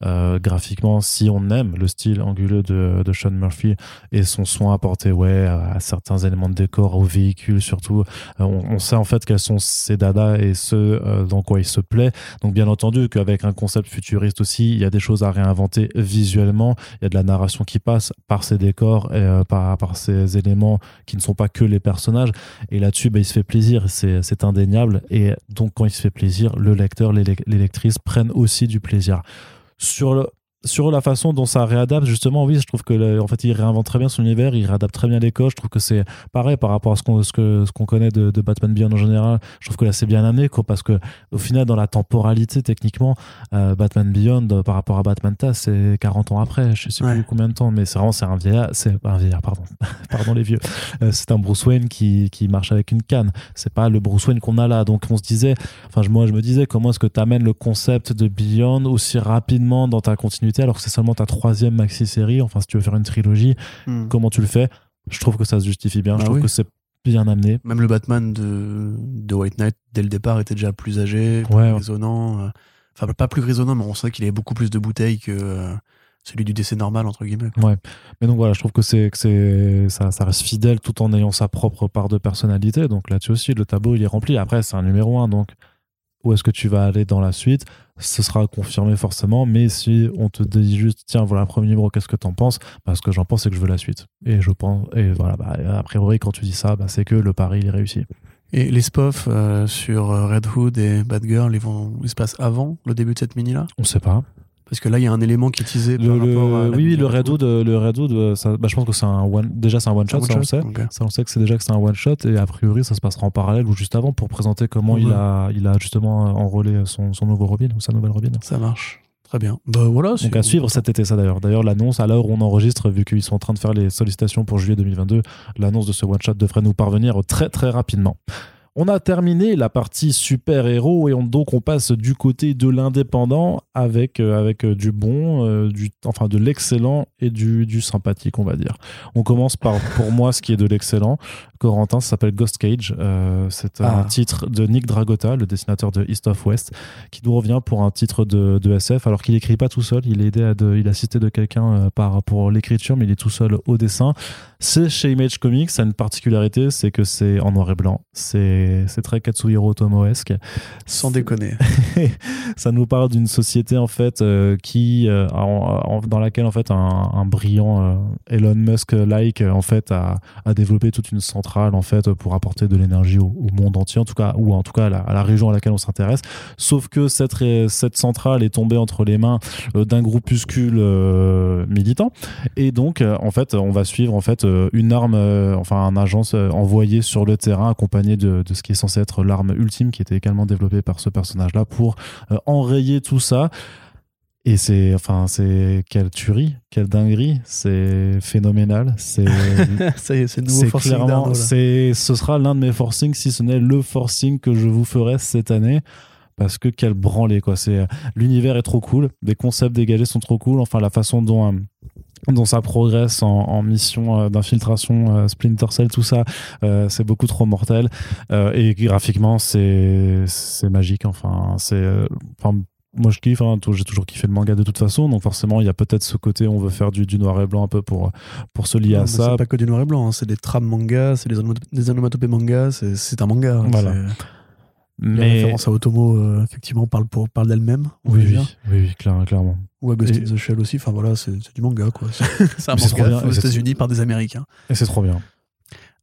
Euh, graphiquement, si on aime le style anguleux de, de Sean Murphy et son soin apporté ouais, à certains éléments de décor, aux véhicules surtout, euh, on, sait en fait quels sont ses dadas et ce euh, dans quoi il se plaît. Donc bien entendu qu'avec un concept futuriste aussi, il y a des choses à réinventer visuellement, il y a de la narration qui passe par ces décors et par, par ces éléments qui ne sont pas que les personnages. Et là-dessus, bah, il se fait plaisir, c'est indéniable. Et donc quand il se fait plaisir, le lecteur, les, les lectrices prennent aussi du plaisir. Sur le, sur la façon dont ça réadapte, justement, oui, je trouve que le- en fait, il réinvente très bien son univers, il réadapte très bien les codes. Je trouve que c'est pareil par rapport à ce qu'on ce que, ce qu'on connaît de, de Batman Beyond en général. Je trouve que là, c'est bien amené, quoi, parce que au final, dans la temporalité, techniquement, euh, Batman Beyond euh, par rapport à Batman Tas, c'est 40 ans après, je sais Ouais. plus combien de temps, mais c'est vraiment c'est un vieillard, c'est pas un vieillard, pardon, pardon les vieux. Euh, c'est un Bruce Wayne qui, qui marche avec une canne. C'est pas le Bruce Wayne qu'on a là. Donc on se disait, enfin moi je me disais, comment est-ce que tu amènes le concept de Beyond aussi rapidement dans ta continuité alors que c'est seulement ta troisième maxi-série, enfin si tu veux faire une trilogie, Hmm. comment tu le fais? Je trouve que ça se justifie bien, Bah je trouve oui. que c'est bien amené. Même le Batman de, de White Knight, dès le départ, était déjà plus âgé, plus Ouais. grisonnant. euh, Enfin, pas plus grisonnant, mais on sait qu'il avait beaucoup plus de bouteilles que euh, celui du décès normal, entre guillemets. quoi. Mais donc voilà, je trouve que c'est que c'est ça, ça reste fidèle tout en ayant sa propre part de personnalité. Donc là-dessus aussi, le tableau il est rempli. Après, c'est un numéro 1, donc où est-ce que tu vas aller dans la suite Ce sera confirmé forcément, mais si on te dit juste tiens voilà le premier numéro, qu'est-ce que t'en penses? Bah, Ce que j'en pense, c'est que je veux la suite. Et je pense et voilà, bah, a priori quand tu dis ça, bah, c'est que le pari il est réussi. Et les spofs euh, sur euh, Red Hood et Batgirl, ils, vont, ils se passent avant le début de cette mini-là? On sait pas. Parce que là, il y a un élément qui est teasé Le, par le- rapport à la oui, oui, mini le Red Hood, euh, le Red Hood, euh, ça- bah, je pense que c'est un one. Déjà, c'est un one shot, ça on le sait. Ça, on sait que c'est déjà que c'est un one shot et a priori, ça se passera en parallèle ou juste avant pour présenter comment il a, il a justement enrôlé son, son nouveau Robin ou sa nouvelle Robin. Ça marche. Très bien. Bah voilà. Donc à suivre cet été, ça d'ailleurs. D'ailleurs, l'annonce à l'heure où on enregistre, vu qu'ils sont en train de faire les sollicitations pour juillet 2022, l'annonce de ce one shot devrait nous parvenir très très rapidement. On a terminé la partie super-héros et on, donc on passe du côté de l'indépendant avec, euh, avec euh, du bon, euh, du, enfin de l'excellent et du, du sympathique, on va dire. On commence par, pour moi, ce qui est de l'excellent. Corentin, ça s'appelle Ghost Cage. Euh, c'est un Ah. titre de Nick Dragota, le dessinateur de East of West, qui nous revient pour un titre de, de SF, alors qu'il écrit pas tout seul. Il est aidé à de- il a assisté de quelqu'un par pour l'écriture, mais il est tout seul au dessin. C'est chez Image Comics, ça a une particularité, c'est que c'est en noir et blanc. C'est très, Katsuhiro Otomo-esque. Sans déconner. ça nous parle d'une société en fait euh, qui, euh, en- dans laquelle en fait un, un brillant euh, Elon Musk-like en fait a, a développé toute une centrale en fait pour apporter de l'énergie au, au monde entier, en tout cas ou en tout cas à la, à la région à laquelle on s'intéresse. Sauf que cette, cette centrale est tombée entre les mains d'un groupuscule militant et donc en fait on va suivre en fait une arme, euh, enfin un agence euh, envoyé sur le terrain accompagné de, de ce qui est censé être l'arme ultime qui était également développée par ce personnage-là pour euh, enrayer tout ça. Et c'est, enfin, c'est quelle tuerie, quelle dinguerie, c'est phénoménal. C'est, c'est nouveau clairement, c'est, ce sera l'un de mes forcings, si ce n'est le forcing que je vous ferai cette année. Parce que quel branlé, quoi. C'est, l'univers est trop cool, les concepts dégagés sont trop cool. Enfin, la façon dont, euh, dont ça progresse en, en mission euh, d'infiltration, euh, Splinter Cell, tout ça, euh, c'est beaucoup trop mortel. Euh, et graphiquement, c'est, magique. Enfin, c'est, enfin, moi je kiffe, hein, j'ai toujours kiffé le manga de toute façon, donc forcément il y a peut-être ce côté où on veut faire du, du noir et blanc un peu pour, pour se lier Non, à mais ça. C'est pas que du noir et blanc, hein, c'est des trames manga, c'est des, des onomatopées manga, c'est un manga. hein, Voilà. c'est- La Mais référence à Otomo, effectivement, parle, pour, parle d'elle-même. oui, oui, oui, oui, clair- clairement. Ou à Ghost Et- in the Shell aussi. Enfin voilà, c'est du manga, quoi. C'est un manga bien, aux États-Unis par des Américains. Et c'est trop bien.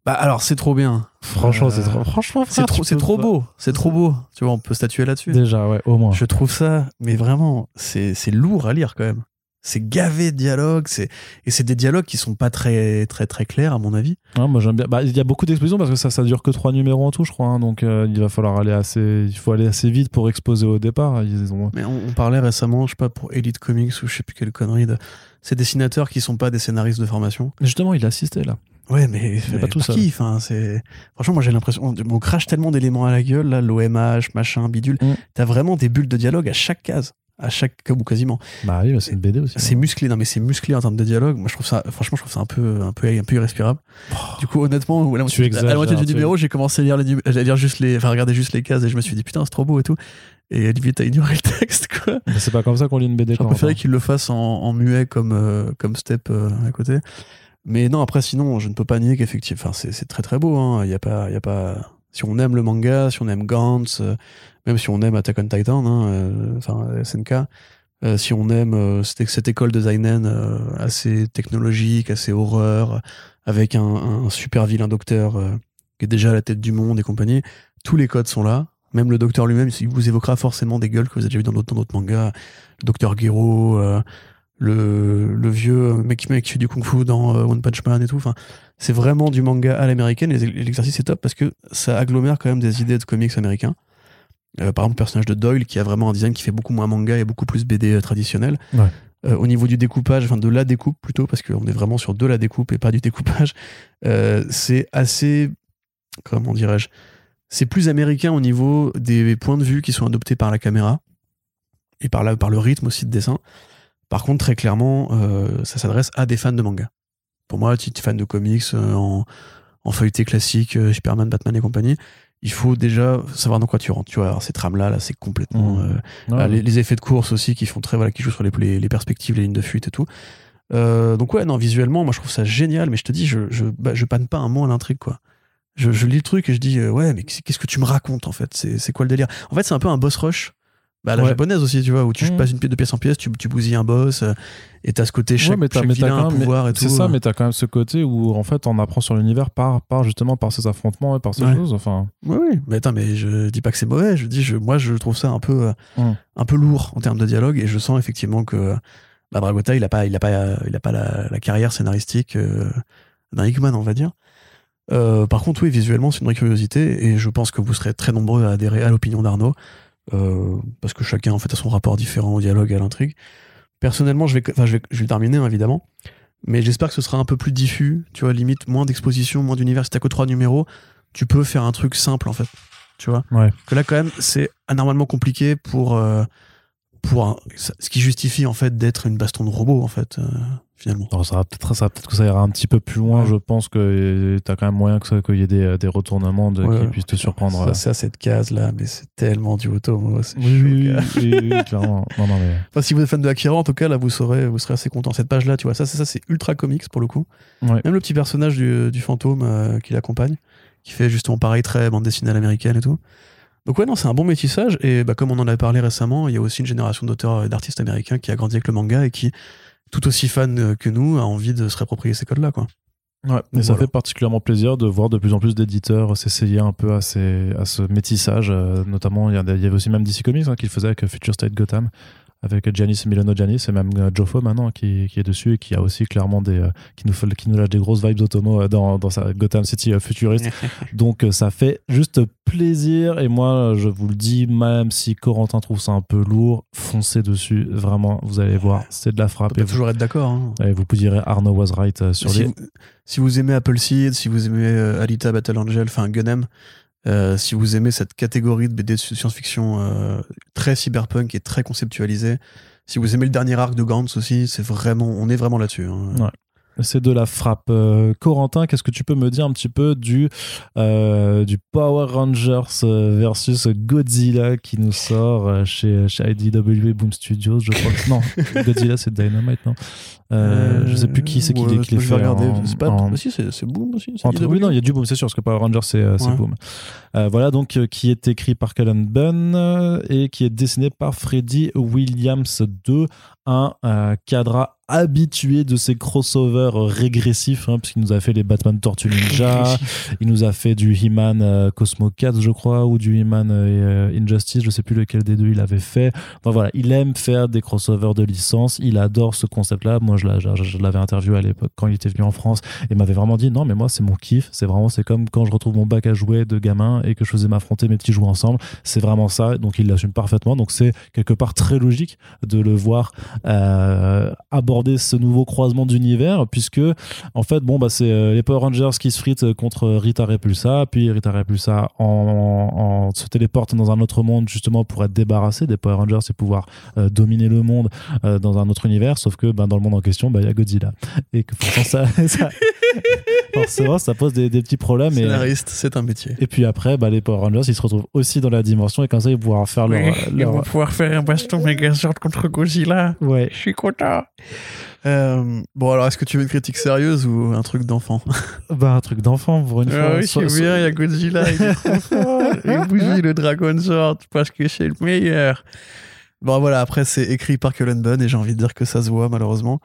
Bah alors, c'est trop bien. Franchement, Euh, c'est trop, franchement, C'est trop, c'est trop beau. C'est trop beau. Tu vois, on peut statuer là-dessus. Déjà, ouais, au moins. Je trouve ça, mais vraiment, c'est c'est lourd à lire quand même. C'est gavé de dialogues, c'est et c'est des dialogues qui sont pas très très très clairs à mon avis. Ouais, moi j'aime bien. Bah, il y a beaucoup d'explosions parce que ça, ça dure que trois numéros en tout, je crois. hein, donc euh, il va falloir aller assez, il faut aller assez vite pour exposer au départ. Ils ont. Mais on, on parlait récemment, je sais pas pour Elite Comics ou je sais plus quelle connerie de ces dessinateurs qui sont pas des scénaristes de formation. Justement, il a assisté là. Ouais, mais, Il est pas tout seul. qui Enfin, c'est franchement, moi j'ai l'impression on, on crache tellement d'éléments à la gueule là, l'OMH, machin, bidule. Mm. T'as vraiment des bulles de dialogue à chaque case, à chaque ou quasiment. Bah oui, bah, c'est une BD aussi. C'est hein. musclé, non mais c'est musclé en termes de dialogue. Moi je trouve ça, franchement, je trouve ça un peu, un peu, un peu irrespirable. Du coup, honnêtement, à la moitié, à la exagères, moitié du numéro, j'ai commencé à lire les, à lire juste les, enfin, regarder juste les cases et je me suis dit putain, c'est trop beau et tout. Et Olivier, t'as ignoré le texte quoi. Mais c'est pas comme ça qu'on lit une BD. J'aurais préféré qu'il le fasse en, en muet comme, euh, comme step euh, à côté. Mais non, après, sinon, je ne peux pas nier qu'effectivement, enfin, c'est très très beau. hein. Il y a pas, il y a pas. Si on aime le manga, si on aime Gantz, euh, même si on aime Attack on Titan, hein, euh, enfin SNK, euh, si on aime cette, cette école de euh, assez technologique, assez horreur, avec un, un super vilain docteur qui est déjà à la tête du monde et compagnie, tous les codes sont là. Même le docteur lui-même, il vous évoquera forcément des gueules que vous avez déjà vu dans d'autres mangas. Le docteur Gero, le, le vieux mec qui, mec qui fait du kung-fu dans euh, One Punch Man et tout. Enfin, c'est vraiment du manga à l'américaine et l'exercice est top parce que ça agglomère quand même des idées de comics américains. Euh, par exemple, le personnage de Doyle qui a vraiment un design qui fait beaucoup moins manga et beaucoup plus BD traditionnel. Ouais. Euh, au niveau du découpage, enfin de la découpe plutôt, parce qu'on est vraiment sur de la découpe et pas du découpage, euh, c'est assez. Comment dirais-je C'est plus américain au niveau des points de vue qui sont adoptés par la caméra et par, la, par le rythme aussi de dessin. Par contre, très clairement, euh, ça s'adresse à des fans de manga. Pour moi, si tu es fan de comics euh, en, en feuilleté classique, euh, Superman, Batman et compagnie, il faut déjà savoir dans quoi tu rentres. Tu vois, alors ces trames-là, là, c'est complètement. Mmh. euh, Ouais, les, les effets de course aussi qui font très voilà qui jouent sur les, les, les perspectives les lignes de fuite et tout Euh, donc ouais non visuellement moi je trouve ça génial mais je te dis je je, bah, je panne pas un mot à l'intrigue quoi je, je lis le truc et je dis euh, ouais mais qu'est-ce que tu me racontes en fait? C'est c'est quoi le délire? En fait c'est un peu un boss rush bah, la Ouais. japonaise aussi tu vois où tu Mhm. passes une pièce de pièce en pièce tu, tu bousilles un boss euh, et t'as ce côté chaque, Ouais, mais chaque mais un même- pouvoir et tout C'est ça, euh. mais t'as quand même ce côté où en fait on apprend sur l'univers par, par justement par ces affrontements et par ces Ouais. choses. Enfin, Oui, oui. Mais attends, mais je dis pas que c'est mauvais. Je dis, je, moi, je trouve ça un peu, euh, Mm. un peu lourd en termes de dialogue, et je sens effectivement que bah, Dragota, il a pas, il a pas, il a pas la, la carrière scénaristique euh, d'un Hickman, on va dire. Euh, par contre, oui, visuellement, c'est une vraie curiosité, et je pense que vous serez très nombreux à adhérer à l'opinion d'Arnaud, euh, parce que chacun en fait a son rapport différent au dialogue et à l'intrigue. Personnellement, je vais, enfin, je vais, je vais le terminer hein, évidemment, mais j'espère que ce sera un peu plus diffus, tu vois, limite moins d'exposition, moins d'univers. Si t'as que trois numéros, tu peux faire un truc simple en fait, tu vois. Ouais. Que là, quand même, c'est anormalement compliqué pour euh, pour un- ce qui justifie en fait d'être une baston de robot en fait euh, finalement. alors, ça va peut-être ça que ça ira un petit peu plus loin. Ouais. Je pense que t'as quand même moyen que ça- qu'il y ait des, des retournements de, Ouais, qui puissent te surprendre. Ça, c'est à cette case là, mais c'est tellement du auto. c'est Oui, chaud, oui, gars. oui, oui, oui, clairement. Non, non, mais. Enfin, si vous êtes fan de Akira, en tout cas, là, vous serez, vous serez assez content. Cette page-là, tu vois, ça, c'est ça, c'est ultra comics pour le coup. Ouais. Même le petit personnage du, du fantôme euh, qui l'accompagne, qui fait justement pareil, très bande dessinée à l'américaine et tout. Donc ouais, non, c'est un bon métissage. Et bah, comme on en a parlé récemment, il y a aussi une génération d'auteurs et d'artistes américains qui a grandi avec le manga et qui, tout aussi fan que nous, a envie de se réapproprier ces codes-là, quoi. Ouais, et ça fait particulièrement plaisir de voir de plus en plus d'éditeurs s'essayer un peu à, ces, à ce métissage. euh, notamment, il y, il avait aussi même DC Comics hein, qui le faisait avec Future State Gotham, avec Giannis Milano Giannis, et même euh, Joffo maintenant qui, qui est dessus et qui a aussi clairement des. euh, qui, nous, fait- qui nous lâche des grosses vibes Otomo euh, dans, dans sa Gotham City futuriste. Donc ça fait juste plaisir. Et moi, je vous le dis, même si Corentin trouve ça un peu lourd, foncez dessus. Vraiment, vous allez voir, c'est de la frappe. peut Et vous, toujours être d'accord. hein. et vous direz Arno was right sur Si les. vous, si vous aimez Appleseed, si vous aimez Alita Battle Angel, enfin Gunem, euh, si vous aimez cette catégorie de BD de science-fiction euh, très cyberpunk et très conceptualisée, si vous aimez le dernier arc de Gantz aussi, c'est vraiment, on est vraiment là-dessus. hein. Ouais. C'est de la frappe. Euh, Corentin, qu'est-ce que tu peux me dire un petit peu du, euh, du Power Rangers euh, versus Godzilla qui nous sort chez, chez IDW Boom Studios, je crois. que- non, Godzilla c'est Dynamite, non? Euh, Je sais plus qui c'est qui ouais, les, qui les je fait. regarder. en- C'est pas, en- si, c'est Boom aussi. entre- oui, non, il y a du Boom, c'est sûr, parce que Power Rangers, c'est Ouais. Boom. Voilà, donc, qui est écrit par Cullen Bunn et qui est dessiné par Freddy Williams 2, un cadra habitué de ces crossovers régressifs, hein, puisqu'il nous a fait les Batman Tortue Ninja, il nous a fait du He-Man euh, Cosmo Cats, je crois, ou du He-Man euh, Injustice, je sais plus lequel des deux il avait fait. Enfin voilà, il aime faire des crossovers de licence, il adore ce concept-là. Moi, je l'a- je- je l'avais interviewé à l'époque quand il était venu en France et m'avait vraiment dit non, mais moi, c'est mon kiff. C'est vraiment, c'est comme quand je retrouve mon bac à jouets de gamin et que je faisais m'affronter mes petits jouets ensemble. C'est vraiment ça. Donc, il l'assume parfaitement. Donc, c'est quelque part très logique de le voir euh, aborder ce nouveau croisement d'univers, puisque en fait, bon, bah, c'est euh, les Power Rangers qui se fritent contre Rita Repulsa, puis Rita Repulsa en, en- se téléporte dans un autre monde justement pour être débarrassé des Power Rangers et pouvoir euh, dominer le monde euh, dans un autre univers, sauf que ben, dans le monde en question, bah, il y a Godzilla. Et que ça, ça- forcément, ça pose des, des petits problèmes. Et, Scénariste, c'est un métier. et puis après, bah, les Power Rangers, ils se retrouvent aussi dans la dimension et comme ça, ils vont pouvoir faire leur. Ils leur- vont pouvoir faire un baston Megazord contre Godzilla. Ouais. Je suis content. Euh, bon, alors, est-ce que tu veux une critique sérieuse ou un truc d'enfant? Bah, un truc d'enfant pour une Ah fois. oui, bien, il y a Godzilla, il est trop fort. Le Dragon Sword parce que c'est le meilleur. Bon, voilà, après, c'est écrit par Cullen Bunn et j'ai envie de dire que ça se voit, malheureusement.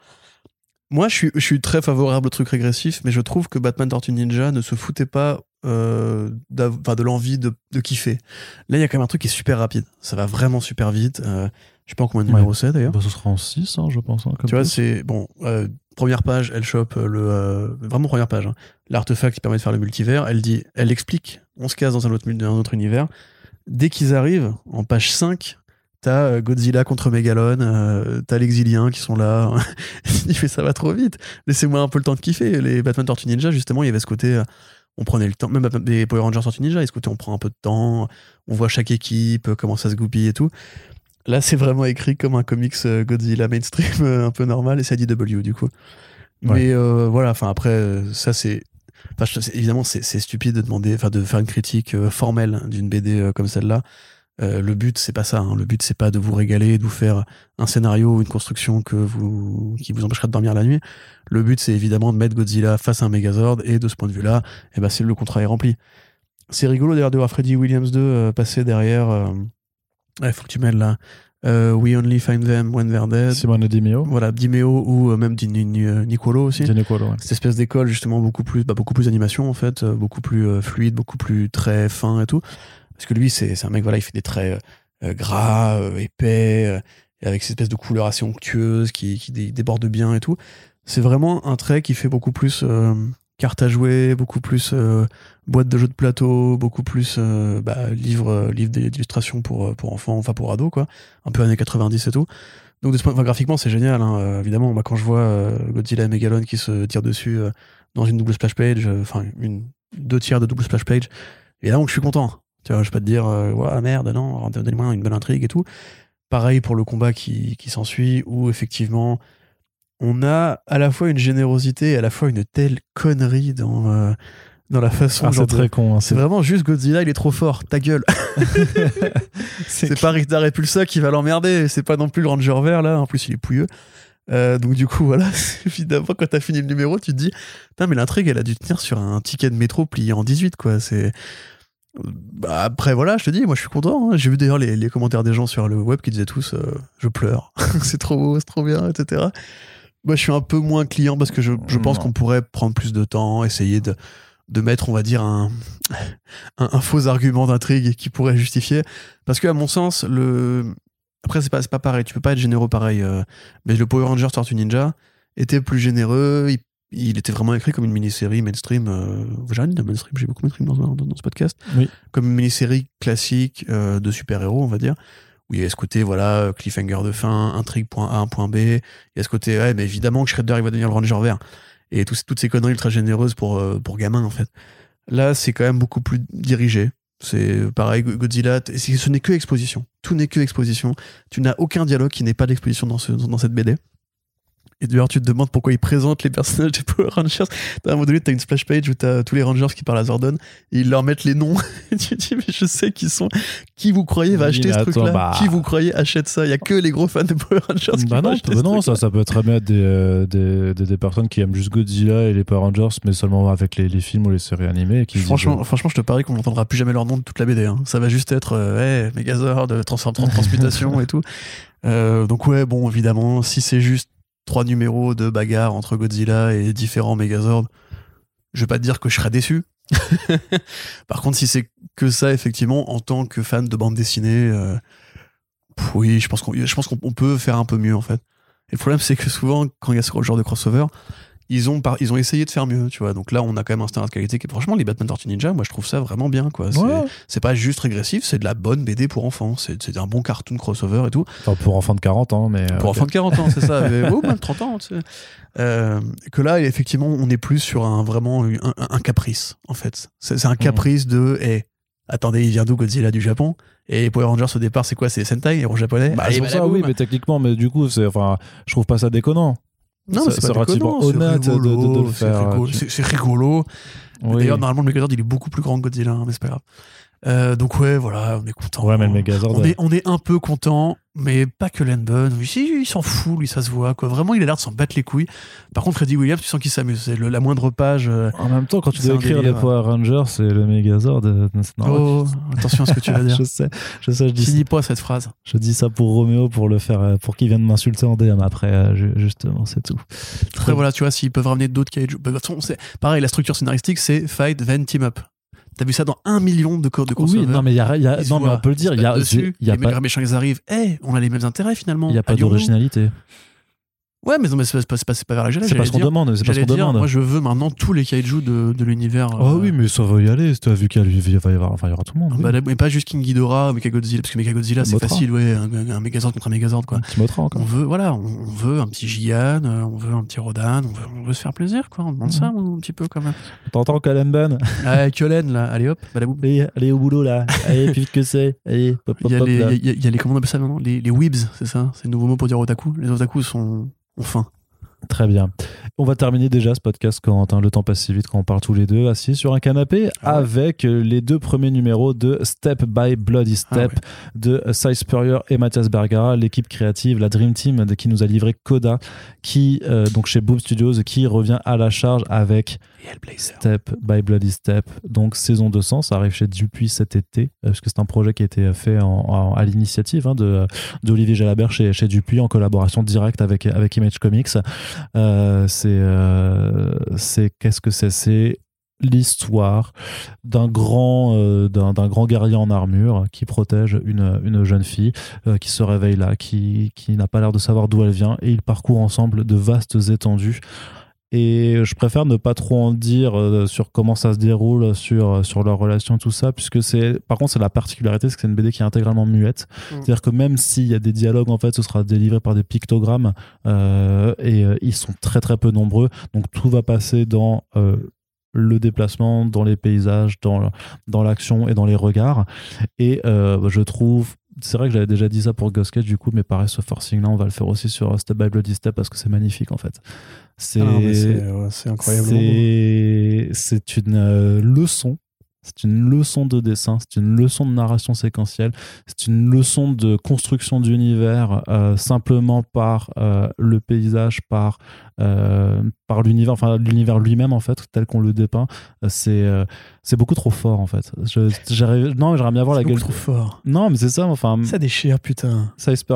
Moi, je suis, je suis très favorable au truc régressif, mais je trouve que Batman Tortue Ninja ne se foutait pas euh, de l'envie de, de kiffer. Là, il y a quand même un truc qui est super rapide. Ça va vraiment super vite. Euh, je sais pas en combien de numéros c'est d'ailleurs. Bah, ce sera en 6, je pense. hein, comme Tu vois, c'est bon. euh, première page, elle chope le euh, vraiment première page. hein, L'artefact qui permet de faire le multivers. Elle dit, elle explique. On se casse dans un autre, un autre univers. Dès qu'ils arrivent, en page 5, t'as euh, Godzilla contre Megalon, euh, t'as l'exilien qui sont là. il fait ça va trop vite. Laissez-moi un peu le temps de kiffer. Les Batman Tortue Ninja, justement, il y avait ce côté. euh, on prenait le temps, même les Power Rangers Tortue Ninja, il y a ce côté on prend un peu de temps, on voit chaque équipe, euh, comment ça se goupille et tout. Là, c'est vraiment écrit comme un comics Godzilla mainstream un peu normal et c'est DW du coup. Ouais. Mais euh, voilà, enfin après, ça c'est. Enfin, évidemment, c'est c'est stupide de demander, enfin, de faire une critique euh, formelle d'une BD euh, comme celle-là. Euh, le but, c'est pas ça. hein. Le but, c'est pas de vous régaler, de vous faire un scénario ou une construction que vous, qui vous empêchera de dormir la nuit. Le but, c'est évidemment de mettre Godzilla face à un Megazord, et de ce point de vue-là, eh ben, c'est le contrat est rempli. C'est rigolo d'ailleurs de voir Freddy Williams 2 euh, passer derrière. euh, Il faut que tu mêles là. Euh, We Only Find Them When They're Dead. Simone Dimeo. Voilà, Dimeo ou même Di- Ni- Ni- Nicolo aussi. Gianniolo, ouais. Cette espèce d'école justement beaucoup plus, bah, beaucoup plus d'animation en fait, beaucoup plus fluide, beaucoup plus très fin et tout. Parce que lui, c'est un mec, voilà, il fait des traits euh, gras, euh, épais, euh, et avec cette espèce de couleur assez onctueuse qui, qui dé- déborde bien et tout. C'est vraiment un trait qui fait beaucoup plus carte à jouer, beaucoup plus euh, boîte de jeux de plateau, beaucoup plus euh, bah, livre, livre d'illustration pour, pour enfants, enfin pour ados, quoi. Un peu années 90 et tout. Donc, de ce point, enfin, graphiquement, c'est génial. hein. Évidemment, moi, quand je vois Godzilla et Megalon qui se tirent dessus dans une double splash page, enfin, une deux tiers de double splash page, évidemment que je suis content. Tu vois, je vais pas te dire, euh, ouais, merde, non, donnez-moi une bonne intrigue et tout. Pareil pour le combat qui, qui s'ensuit, où effectivement, on a à la fois une générosité et à la fois une telle connerie dans, euh, dans la façon Ah, c'est de- très con. hein, C'est vraiment juste Godzilla, il est trop fort, ta gueule. c'est C'est pas Rita Repulsa qui va l'emmerder, c'est pas non plus le Ranger vert là, en plus il est pouilleux. Euh, donc du coup, voilà, évidemment, quand t'as fini le numéro, tu te dis, putain, mais l'intrigue, elle a dû tenir sur un ticket de métro plié en 18, quoi. C'est... Bah, après, voilà, je te dis, moi, je suis content. hein. J'ai vu d'ailleurs les, les commentaires des gens sur le web qui disaient tous, euh, je pleure, c'est trop beau, c'est trop bien, etc. Moi, je suis un peu moins client parce que je, je pense qu'on pourrait prendre plus de temps, essayer de, de mettre, on va dire, un, un, un faux argument d'intrigue qui pourrait justifier. Parce que, à mon sens, le. Après, c'est pas, pas pareil, tu peux pas être généreux pareil. euh, mais le Power Rangers Tortue Ninja était plus généreux, il, il était vraiment écrit comme une mini-série mainstream. Euh, J'ai rien dit de mainstream, j'ai beaucoup mainstream dans, ce- dans, dans ce podcast. Oui. Comme une mini-série classique euh, de super-héros, on va dire. Où il y a ce côté, voilà, cliffhanger de fin, intrigue point A, point B. Il y a ce côté, ouais, mais évidemment que Shredder, il va devenir le Ranger vert. Et toutes ces conneries ultra généreuses pour, euh, pour gamins, en fait. Là, c'est quand même beaucoup plus dirigé. C'est pareil, Go- Godzilla, ce n'est que exposition. Tout n'est que exposition. Tu n'as aucun dialogue qui n'est pas d'exposition dans, ce, dans cette BD. Et d'ailleurs, tu te demandes pourquoi ils présentent les personnages des Power Rangers. À un moment donné, t'as une splash page où t'as tous les Rangers qui parlent à Zordon et ils leur mettent les noms. Et tu te dis, mais je sais qui sont. Qui vous croyez va Oui, acheter ce truc-là? bah. Qui vous croyez achète ça? Il y a que les gros fans de Power Rangers qui Bah vont non, acheter bah non ça, ça peut très bien être des, euh, des, des, des personnes qui aiment juste Godzilla et les Power Rangers, mais seulement avec les, les films ou les séries animées. et Qui Franchement, disent, franchement, je te parie qu'on n'entendra plus jamais leur nom de toute la BD. hein. Ça va juste être euh, hey, Megazord, transform trans- transmutation et tout. Euh, donc ouais, bon, évidemment, si c'est juste trois numéros de bagarre entre Godzilla et différents Megazords, je vais pas te dire que je serais déçu. Par contre, si c'est que ça, effectivement, en tant que fan de bande dessinée, euh, oui, je pense qu'on je pense qu'on on peut faire un peu mieux en fait. Et le problème, c'est que souvent, quand il y a ce genre de crossover, ils ont, par- ils ont essayé de faire mieux, tu vois. Donc là, on a quand même un standard de qualité qui est franchement les Batman Tortue Ninja. Moi, je trouve ça vraiment bien, quoi. C'est- Ouais. Pas juste régressif, c'est de la bonne BD pour enfants. C'est un bon cartoon crossover et tout. Enfin, pour enfants de 40 ans, mais. Pour ok. enfants de 40 ans, c'est ça. Mais, oh, même 30 ans, tu sais. Euh, que là, effectivement, on est plus sur un vraiment un, caprice, en fait. C'est un caprice de, eh, attendez, il vient d'où Godzilla du Japon? Et Power Rangers au départ, c'est quoi? C'est Sentai, héros japonais? Bah, c'est ça, oui, mais techniquement, mais du coup, c'est, enfin, je trouve pas ça déconnant. Non, mais c'est relativement honnête de- de- de rigolo, le c'est faire, C'est rigolo. D'ailleurs, normalement, le Megazord, il est beaucoup plus grand que Godzilla, hein, mais c'est pas grave. Euh, donc ouais, voilà, on est content. Ouais, mais le Megazord. on est, on est un peu content, mais pas que Len Bunn. Oui, si, il s'en fout, lui, ça se voit. Quoi. Vraiment, il a l'air de s'en battre les couilles. Par contre, Freddy Williams, tu sens qu'il s'amuse. C'est le- la moindre page. euh, En même temps, quand tu dois écrire les Power Rangers et le Megazord, euh, c'est normal. Oh, attention à ce que tu vas dire. je sais, je sais, je dis, Finis pas cette phrase. je dis ça pour Roméo pour le faire, pour qu'il vienne m'insulter en DM après, ju- justement, c'est tout. Après, voilà, tu vois, s'ils peuvent ramener d'autres kaiju. bah, pareil, la structure scénaristique, c'est fight, then team up. T'as vu ça dans un million de codes de crossover. Oui, non, mais il y a, il y a- Ils se non, mais voient, on peut le dire, il y a, dessus, y a les pas, méchants, ils arrivent. Eh, on a les mêmes intérêts finalement. il y a pas d'originalité. Ouais, mais non, mais c'est pas, c'est pas, c'est pas, vers la C'est pas ce qu'on demande, c'est pas ce qu'on demande. moi je veux maintenant tous les kaiju de, de l'univers. Oh euh, oui, mais ça va y aller. Tu as vu qu'il y va y avoir, enfin, il y aura tout le monde. oui. bah, mais pas juste King Ghidorah, Mechagodzilla, parce que Mechagodzilla c'est facile, ouais, un, un Megazord contre un Megazord quoi. Un petit encore. On veut, voilà, on, veut un petit Gigan, euh, on veut un petit Rodan, on veut, on veut se faire plaisir quoi. On demande ça un petit peu quand même. T'entends Calem Ben Ah, Kyolen là, allez hop, badaboum. allez, allez au boulot là. Allez, plus vite que c'est. Allez, pop, pop, Il y a les, il y a comment on appelle ça maintenant? Les, les weebs, c'est ça? C'est le nouveau mot pour dire otaku. Les otaku sont, faim. Très bien. On va terminer déjà ce podcast quand le temps passe si vite quand on parle tous les deux assis sur un canapé Ah ouais. avec euh, les deux premiers numéros de Step by Bloody Step Ah de Cy Spurrier et Mathias Bergara, l'équipe créative, la Dream Team de, qui nous a livré Coda, qui euh, donc chez Boom Studios, qui revient à la charge avec. Step by Bloody Step, donc saison 200, ça arrive chez Dupuis cet été, euh, parce que c'est un projet qui a été fait à l'initiative hein, d'Olivier Jalabert chez, Dupuis en collaboration directe avec, avec Image Comics. Euh, c'est euh, c'est qu'est-ce que c'est? C'est l'histoire d'un grand grand guerrier en armure qui protège une, une jeune fille qui se réveille là qui, qui n'a pas l'air de savoir d'où elle vient et ils parcourent ensemble de vastes étendues et je préfère ne pas trop en dire euh, sur comment ça se déroule, sur, sur leur relation, tout ça, puisque c'est, par contre, c'est la particularité, c'est que c'est une BD qui est intégralement muette. Mm. C'est-à-dire que même s'il y a des dialogues, en fait, ce sera délivré par des pictogrammes, euh, et euh, ils sont très très peu nombreux. Donc tout va passer dans euh, le déplacement, dans les paysages, dans, dans l'action et dans les regards. Et euh, je trouve c'est vrai que j'avais déjà dit ça pour Ghost Cage, du coup, mais pareil, ce forcing là, on va le faire aussi sur Step by Bloody Step parce que c'est magnifique en fait. C'est Ah incroyable. c'est c'est une euh, leçon. C'est une leçon de dessin, c'est une leçon de narration séquentielle, c'est une leçon de construction d'univers euh, simplement par euh, le paysage, par, euh, par l'univers, enfin l'univers lui-même en fait, tel qu'on le dépeint. C'est c'est beaucoup trop fort en fait. Je, non, j'aimerais bien voir la gueule. trop fort. Non, mais c'est ça, enfin. Ça déchire, putain. Ça c'est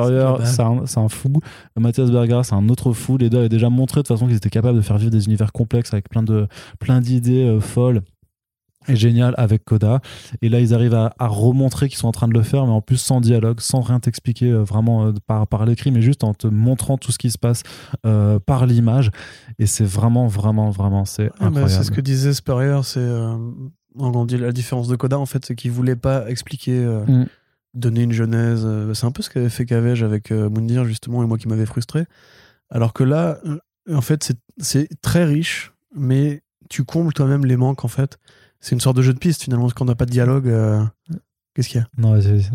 un, c'est un fou. Mathias Berger, c'est un autre fou. Les deux avaient déjà montré de toute façon qu'ils étaient capables de faire vivre des univers complexes avec plein de plein d'idées folles est génial avec Coda. Et là, ils arrivent à, remontrer qu'ils sont en train de le faire, mais en plus sans dialogue, sans rien t'expliquer euh, vraiment euh, par, par l'écrit, mais juste en te montrant tout ce qui se passe euh, par l'image. Et c'est vraiment, vraiment, vraiment, c'est incroyable. c'est ce que disait Spurrier, c'est on dit la différence de Coda, en fait, c'est qu'il voulait pas expliquer. Mm. Donner une genèse, c'est un peu ce qu'avait fait Cavage avec Moundir justement et moi qui m'avait frustré. Alors que là, en fait, c'est très riche, mais tu combles toi-même les manques en fait c'est une sorte de jeu de piste finalement, parce qu'on n'a pas de dialogue. Euh, qu'est-ce qu'il y a? Non, vas-y, vas-y.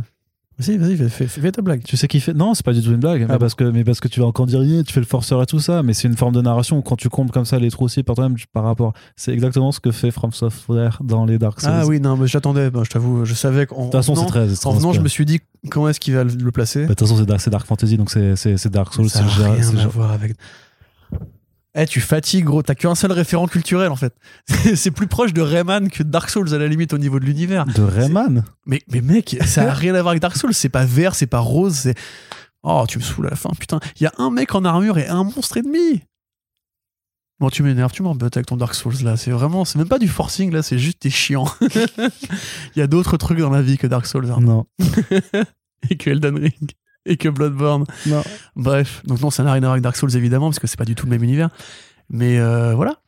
Vas-y, fais, ta blague. Tu sais qui fait Non, c'est pas du tout une blague, mais, ah parce que, mais parce que tu vas encore dire tu fais le forceur et tout ça, mais c'est une forme de narration où quand tu comptes comme ça les trous aussi par toi-même par rapport. C'est exactement ce que fait From Software dans les Dark Souls. Ah oui, non, mais j'attendais, je t'avoue, je savais qu'en. De toute façon, c'est très. En venant, je me suis dit comment est-ce qu'il va le placer. Bah, de toute façon, c'est Dark, Fantasy, donc c'est Dark Souls. Ça n'a rien à voir avec. Eh, tu fatigues, gros. T'as qu'un seul référent culturel, en fait. c'est plus proche de Rayman que de Dark Souls, à la limite, au niveau de l'univers. De Rayman mais, mais mec, ça a rien à voir avec Dark Souls. C'est pas vert, c'est pas rose, c'est. Oh, tu me saoules à la fin, putain. Il y a un mec en armure et un monstre ennemi. Bon, tu m'énerves, tu m'embêtes avec ton Dark Souls là. C'est vraiment, c'est même pas du forcing là, c'est juste t'es chiant. Il y a d'autres trucs dans la vie que Dark Souls. Hein. Non. et que Elden Ring et que Bloodborne. Non. Bref, donc non, ça n'a rien à voir avec Dark Souls évidemment, parce que c'est pas du tout le même univers. Mais euh, voilà.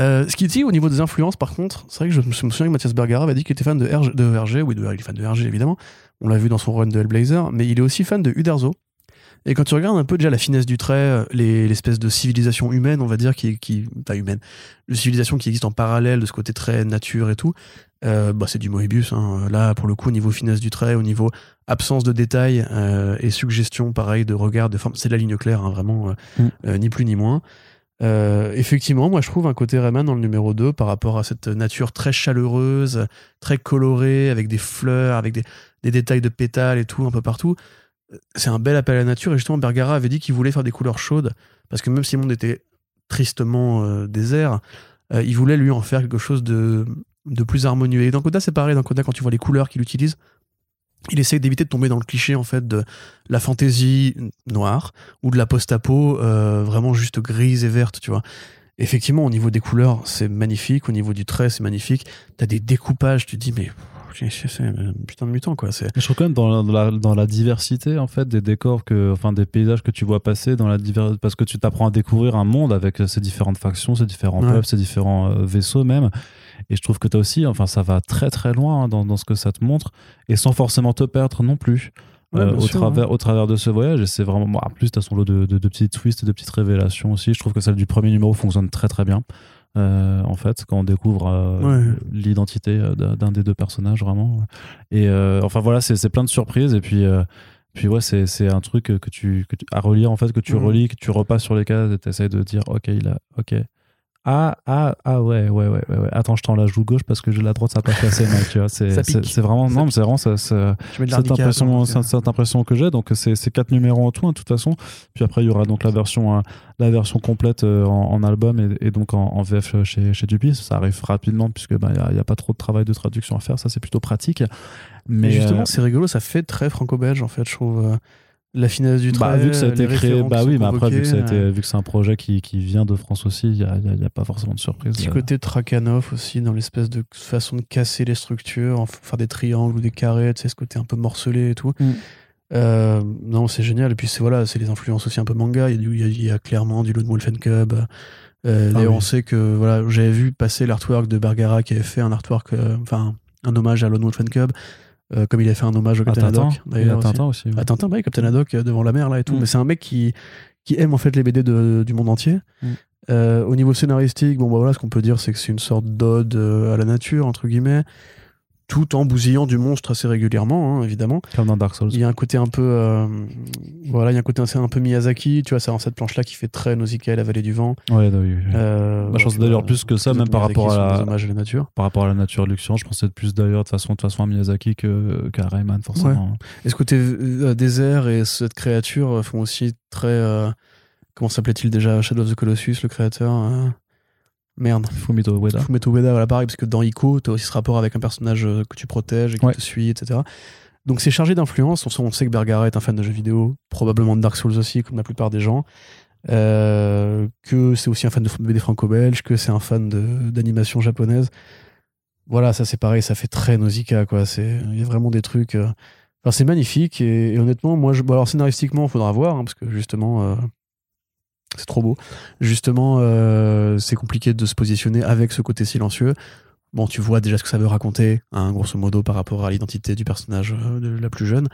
Euh, ce qui dit au niveau des influences, par contre, c'est vrai que je me souviens que Mathias Bergara avait dit qu'il était fan de, RG, de RG. Oui, il est fan de RG évidemment. On l'a vu dans son run de Hellblazer, mais il est aussi fan de Uderzo. Et quand tu regardes un peu déjà la finesse du trait, euh, l'espèce de civilisation humaine, on va dire, qui, qui pas humaine, de civilisation qui existe en parallèle de ce côté très nature et tout, bah, c'est du Moebius. Hein. Là, pour le coup, au niveau finesse du trait, au niveau absence de détails euh, et suggestion pareil de regard de forme c'est de la ligne claire hein, vraiment euh, mm. euh, ni plus ni moins effectivement moi je trouve un côté Rayman dans le numéro 2 par rapport à cette nature très chaleureuse très colorée avec des fleurs avec des, des détails de pétales et tout un peu partout c'est un bel appel à la nature et justement Bergara avait dit qu'il voulait faire des couleurs chaudes parce que même si le monde était tristement désert il voulait lui en faire quelque chose de, de plus harmonieux et dans Coda c'est pareil dans Coda quand tu vois les couleurs qu'il utilise il essaie d'éviter de tomber dans le cliché en fait de la fantaisie noire ou de la post-apo euh, vraiment juste grise et verte, tu vois. Effectivement, au niveau des couleurs, c'est magnifique. Au niveau du trait, c'est magnifique. T'as des découpages, tu te dis, mais putain de mutant, quoi. Je trouve quand même dans la, dans la, diversité, en fait, des décors, que, enfin, des paysages que tu vois passer, dans la parce que tu t'apprends à découvrir un monde avec ses différentes factions, ses différents peuples, ses différents euh, vaisseaux même. Et je trouve que tu as aussi, enfin, ça va très très loin hein, dans, dans, ce que ça te montre, et sans forcément te perdre non plus. Euh, au, travers, au travers de ce voyage, et c'est vraiment. en plus, tu as son lot de, de, de, petits twists et de petites révélations aussi. Je trouve que celle du premier numéro fonctionne très très bien. Euh, en fait, quand on découvre euh, l'identité d'un des deux personnages, vraiment. Et enfin voilà, c'est plein de surprises. Et puis, puis ouais, c'est un truc que tu, que tu, à relire, en fait, que tu relis, que tu repasses sur les cases et tu essayes de dire, ok, il a, ok, ah, ah, ah ouais, ouais, ouais, ouais. Attends, je tends la joue gauche parce que la droite, ça passe assez mal, tu vois. C'est, c'est, vraiment, non, mais c'est vraiment ça, cette, impression, cette, impression que j'ai. Donc, c'est, c'est quatre numéros en tout, hein, de toute façon. Puis après, il y aura donc la version, euh, la version complète euh, en, album et, donc en, VF chez, chez Duby. Ça arrive rapidement puisque, bah, il n'y a, pas trop de travail de traduction à faire. Ça, c'est plutôt pratique. Mais, justement, euh, c'est rigolo, ça fait très franco-belge, en fait, je trouve la finesse du bah, trait. vu que ça a été créé, bah oui, mais après, vu que, ça a été, vu que c'est un projet qui, qui, vient de France aussi, il n'y a, y a, pas forcément de surprise. Petit côté Trakhanov aussi, dans l'espèce de façon de casser les structures, faire des triangles ou des carrés, tu sais, ce côté un peu morcelé et tout. Mm. Euh, non, c'est génial. Et puis, c'est voilà, c'est les influences aussi un peu manga. Il y a, y a, clairement du Lone Wolf Cub. Euh, ah on sait que voilà, j'avais vu passer l'artwork de Bergara qui avait fait un artwork, euh, enfin, un hommage à Lone Wolf Cub. Euh, comme il a fait un hommage au Captain Haddock. D'ailleurs, Tintin aussi. À Tintin, bah, Captain Haddock euh, devant la mer là et tout. Mm. Mais c'est un mec qui, qui aime en fait les BD de, du monde entier. Mm. Euh, au niveau scénaristique, bon bah voilà, ce qu'on peut dire, c'est que c'est une sorte d'ode à la nature entre guillemets. Tout en bousillant du monstre assez régulièrement, hein, évidemment. Comme dans Dark Souls. Il y a un côté un peu, euh, voilà, il y a un côté un peu Miyazaki, tu vois, c'est dans cette planche-là qui fait très Nausicaa et la vallée du vent. Ouais, oui, oui. Euh, Bah, je pense d'ailleurs plus que ça, même par rapport à la- à nature. Par rapport à la nature de Luxian, je pensais plus d'ailleurs de façon, de façon à Miyazaki que- qu'à Rayman, forcément. Et ce côté euh, désert et cette créature font aussi très, euh, comment s'appelait-il déjà, Shadow of the Colossus, le créateur. euh, Merde. Fumito Ueda. Fumeto Ueda, voilà, pareil, parce que dans Ico, tu as aussi ce rapport avec un personnage euh, que tu protèges et qui Ouais. te suit, etc. Donc c'est chargé d'influence. On, sait- on sait que Bergara est un fan de jeux vidéo, probablement de Dark Souls aussi, comme la plupart des gens. Euh, que c'est aussi un fan de BD franco-belge, que c'est un fan d'animation japonaise. Voilà, ça c'est pareil, ça fait très Nausicaa, quoi. Il y a vraiment des trucs. euh, Enfin, c'est magnifique et, et honnêtement, moi, je... bon, alors scénaristiquement, il faudra voir, hein, parce que justement, euh, c'est trop beau. Justement, euh, c'est compliqué de se positionner avec ce côté silencieux. Bon, tu vois déjà ce que ça veut raconter, hein, grosso modo, par rapport à l'identité du personnage euh, de la plus jeune.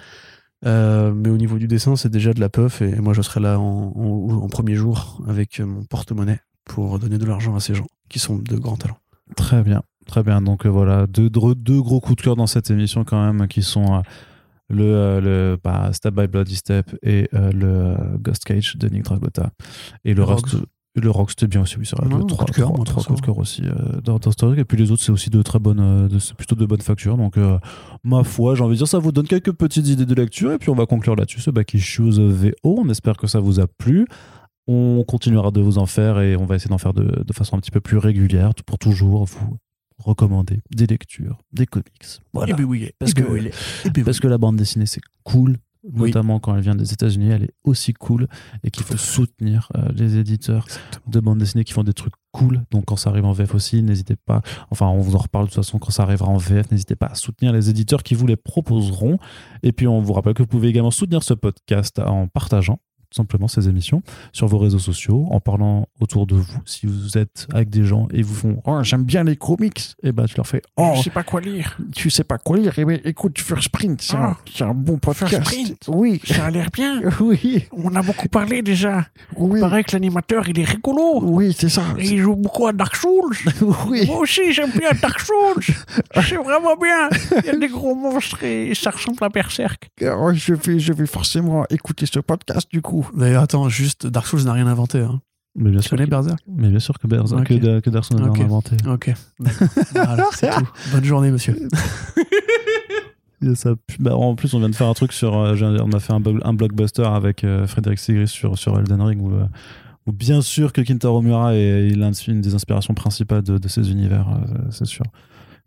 Euh, mais au niveau du dessin, c'est déjà de la puff et moi, je serai là en, premier jour avec mon porte-monnaie pour donner de l'argent à ces gens qui sont de grands talents. Très bien, très bien. Donc voilà, deux, deux, gros coups de cœur dans cette émission quand même, qui sont le, euh, le bah, Step by Bloody Step et euh, le euh, Ghost Cage de Nick Dragota. Et le, reste, Rogues. le Rogue, c'était bien aussi, oui, c'est vrai. Non, le coup trois, de cœur, trois- moi, trois perso. coups de cœur aussi euh, dans, dans truc. Et puis les autres, c'est aussi de très bonnes, de, plutôt de bonnes factures. Donc, euh, ma foi, j'ai envie de dire, ça vous donne quelques petites idées de lecture. Et puis, on va conclure là-dessus ce Back Issues VO. On espère que ça vous a plu. On continuera de vous en faire et on va essayer d'en faire de, de façon un petit peu plus régulière pour toujours vous recommander des lectures, des comics. Voilà. oui, Parce que- Parce que la bande dessinée, c'est cool. Oui. Notamment quand elle vient des États-Unis, elle est aussi cool et qu'il faut soutenir euh, les éditeurs de bande dessinée qui font des trucs cool. Donc quand ça arrive en VF aussi, n'hésitez pas. Enfin, on vous en reparle de toute façon quand ça arrivera en VF. N'hésitez pas à soutenir les éditeurs qui vous les proposeront. Et puis on vous rappelle que vous pouvez également soutenir ce podcast en partageant tout simplement ces émissions sur vos réseaux sociaux, en parlant autour de vous. Si vous êtes avec des gens et vous font Oh, j'aime bien les comics, et ben tu leur fais Oh, Je sais pas quoi lire. tu sais pas quoi lire, eh ben, écoute First Sprint, c'est un, Ah. c'est un bon podcast. First Print. Oui, Ça a l'air bien. oui, On a beaucoup parlé déjà. oui, Il paraît que l'animateur, il est rigolo. oui, c'est ça. Et il joue beaucoup à Dark Souls. Oui, Moi aussi, j'aime bien Dark Souls. C'est vraiment bien. Il y a des gros monstres et ça ressemble à Berserk. Alors, je vais, je vais forcément écouter ce podcast du coup. D'ailleurs, attends, juste, Dark Souls n'a rien inventé. Hein. Mais bien Tu sûr, connais que, Berserk? Mais bien sûr que, Berserk, que, que Dark Souls a Ok. inventé. Ok. voilà, c'est tout. Bonne journée, monsieur. Ça bah, en plus, on vient de faire un truc sur. euh, on a fait un, blo- un blockbuster avec euh, Frédéric Sigris sur, sur Elden Ring où, euh, où bien sûr que Kintaro Miura est, est une des inspirations principales de, de ces univers, euh, c'est sûr.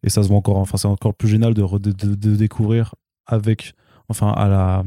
Et ça se voit encore. Enfin, c'est encore plus génial de découvrir avec. Enfin, à la.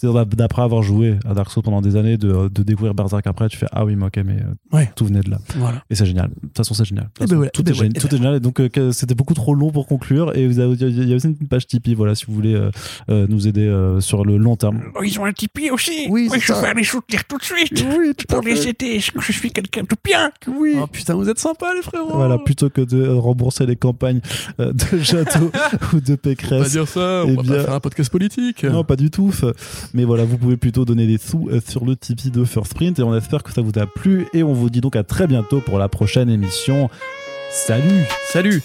C'est-à-dire d'après avoir joué à Dark Souls pendant des années, de, de découvrir Berserk après, tu fais Ah oui, mais ok, mais euh, Ouais. tout venait de là. Voilà. Et c'est génial. De toute façon, c'est génial. Eh ben tout, eh ben est, génial, ouais, tout eh est génial. Et donc, euh, c'était beaucoup trop long pour conclure. Et il y a aussi une page Tipeee, voilà, si vous voulez euh, euh, nous aider euh, sur le long terme. Oh, ils ont un Tipeee aussi. Oui, c'est je vais aller soutenir tout de suite. Oui, tout Pour les aider. Je suis quelqu'un de bien? Oui. Oh putain, vous êtes sympas, les frérots. Voilà, plutôt que de rembourser les campagnes euh, de Jadot ou de On va Pécresse. dire ça, Eh on va bien- pas faire un podcast politique. Non, pas du tout. Mais voilà, vous pouvez plutôt donner des sous euh, sur le Tipeee de First Print et on espère que ça vous a plu. Et on vous dit donc à très bientôt pour la prochaine émission. Salut Salut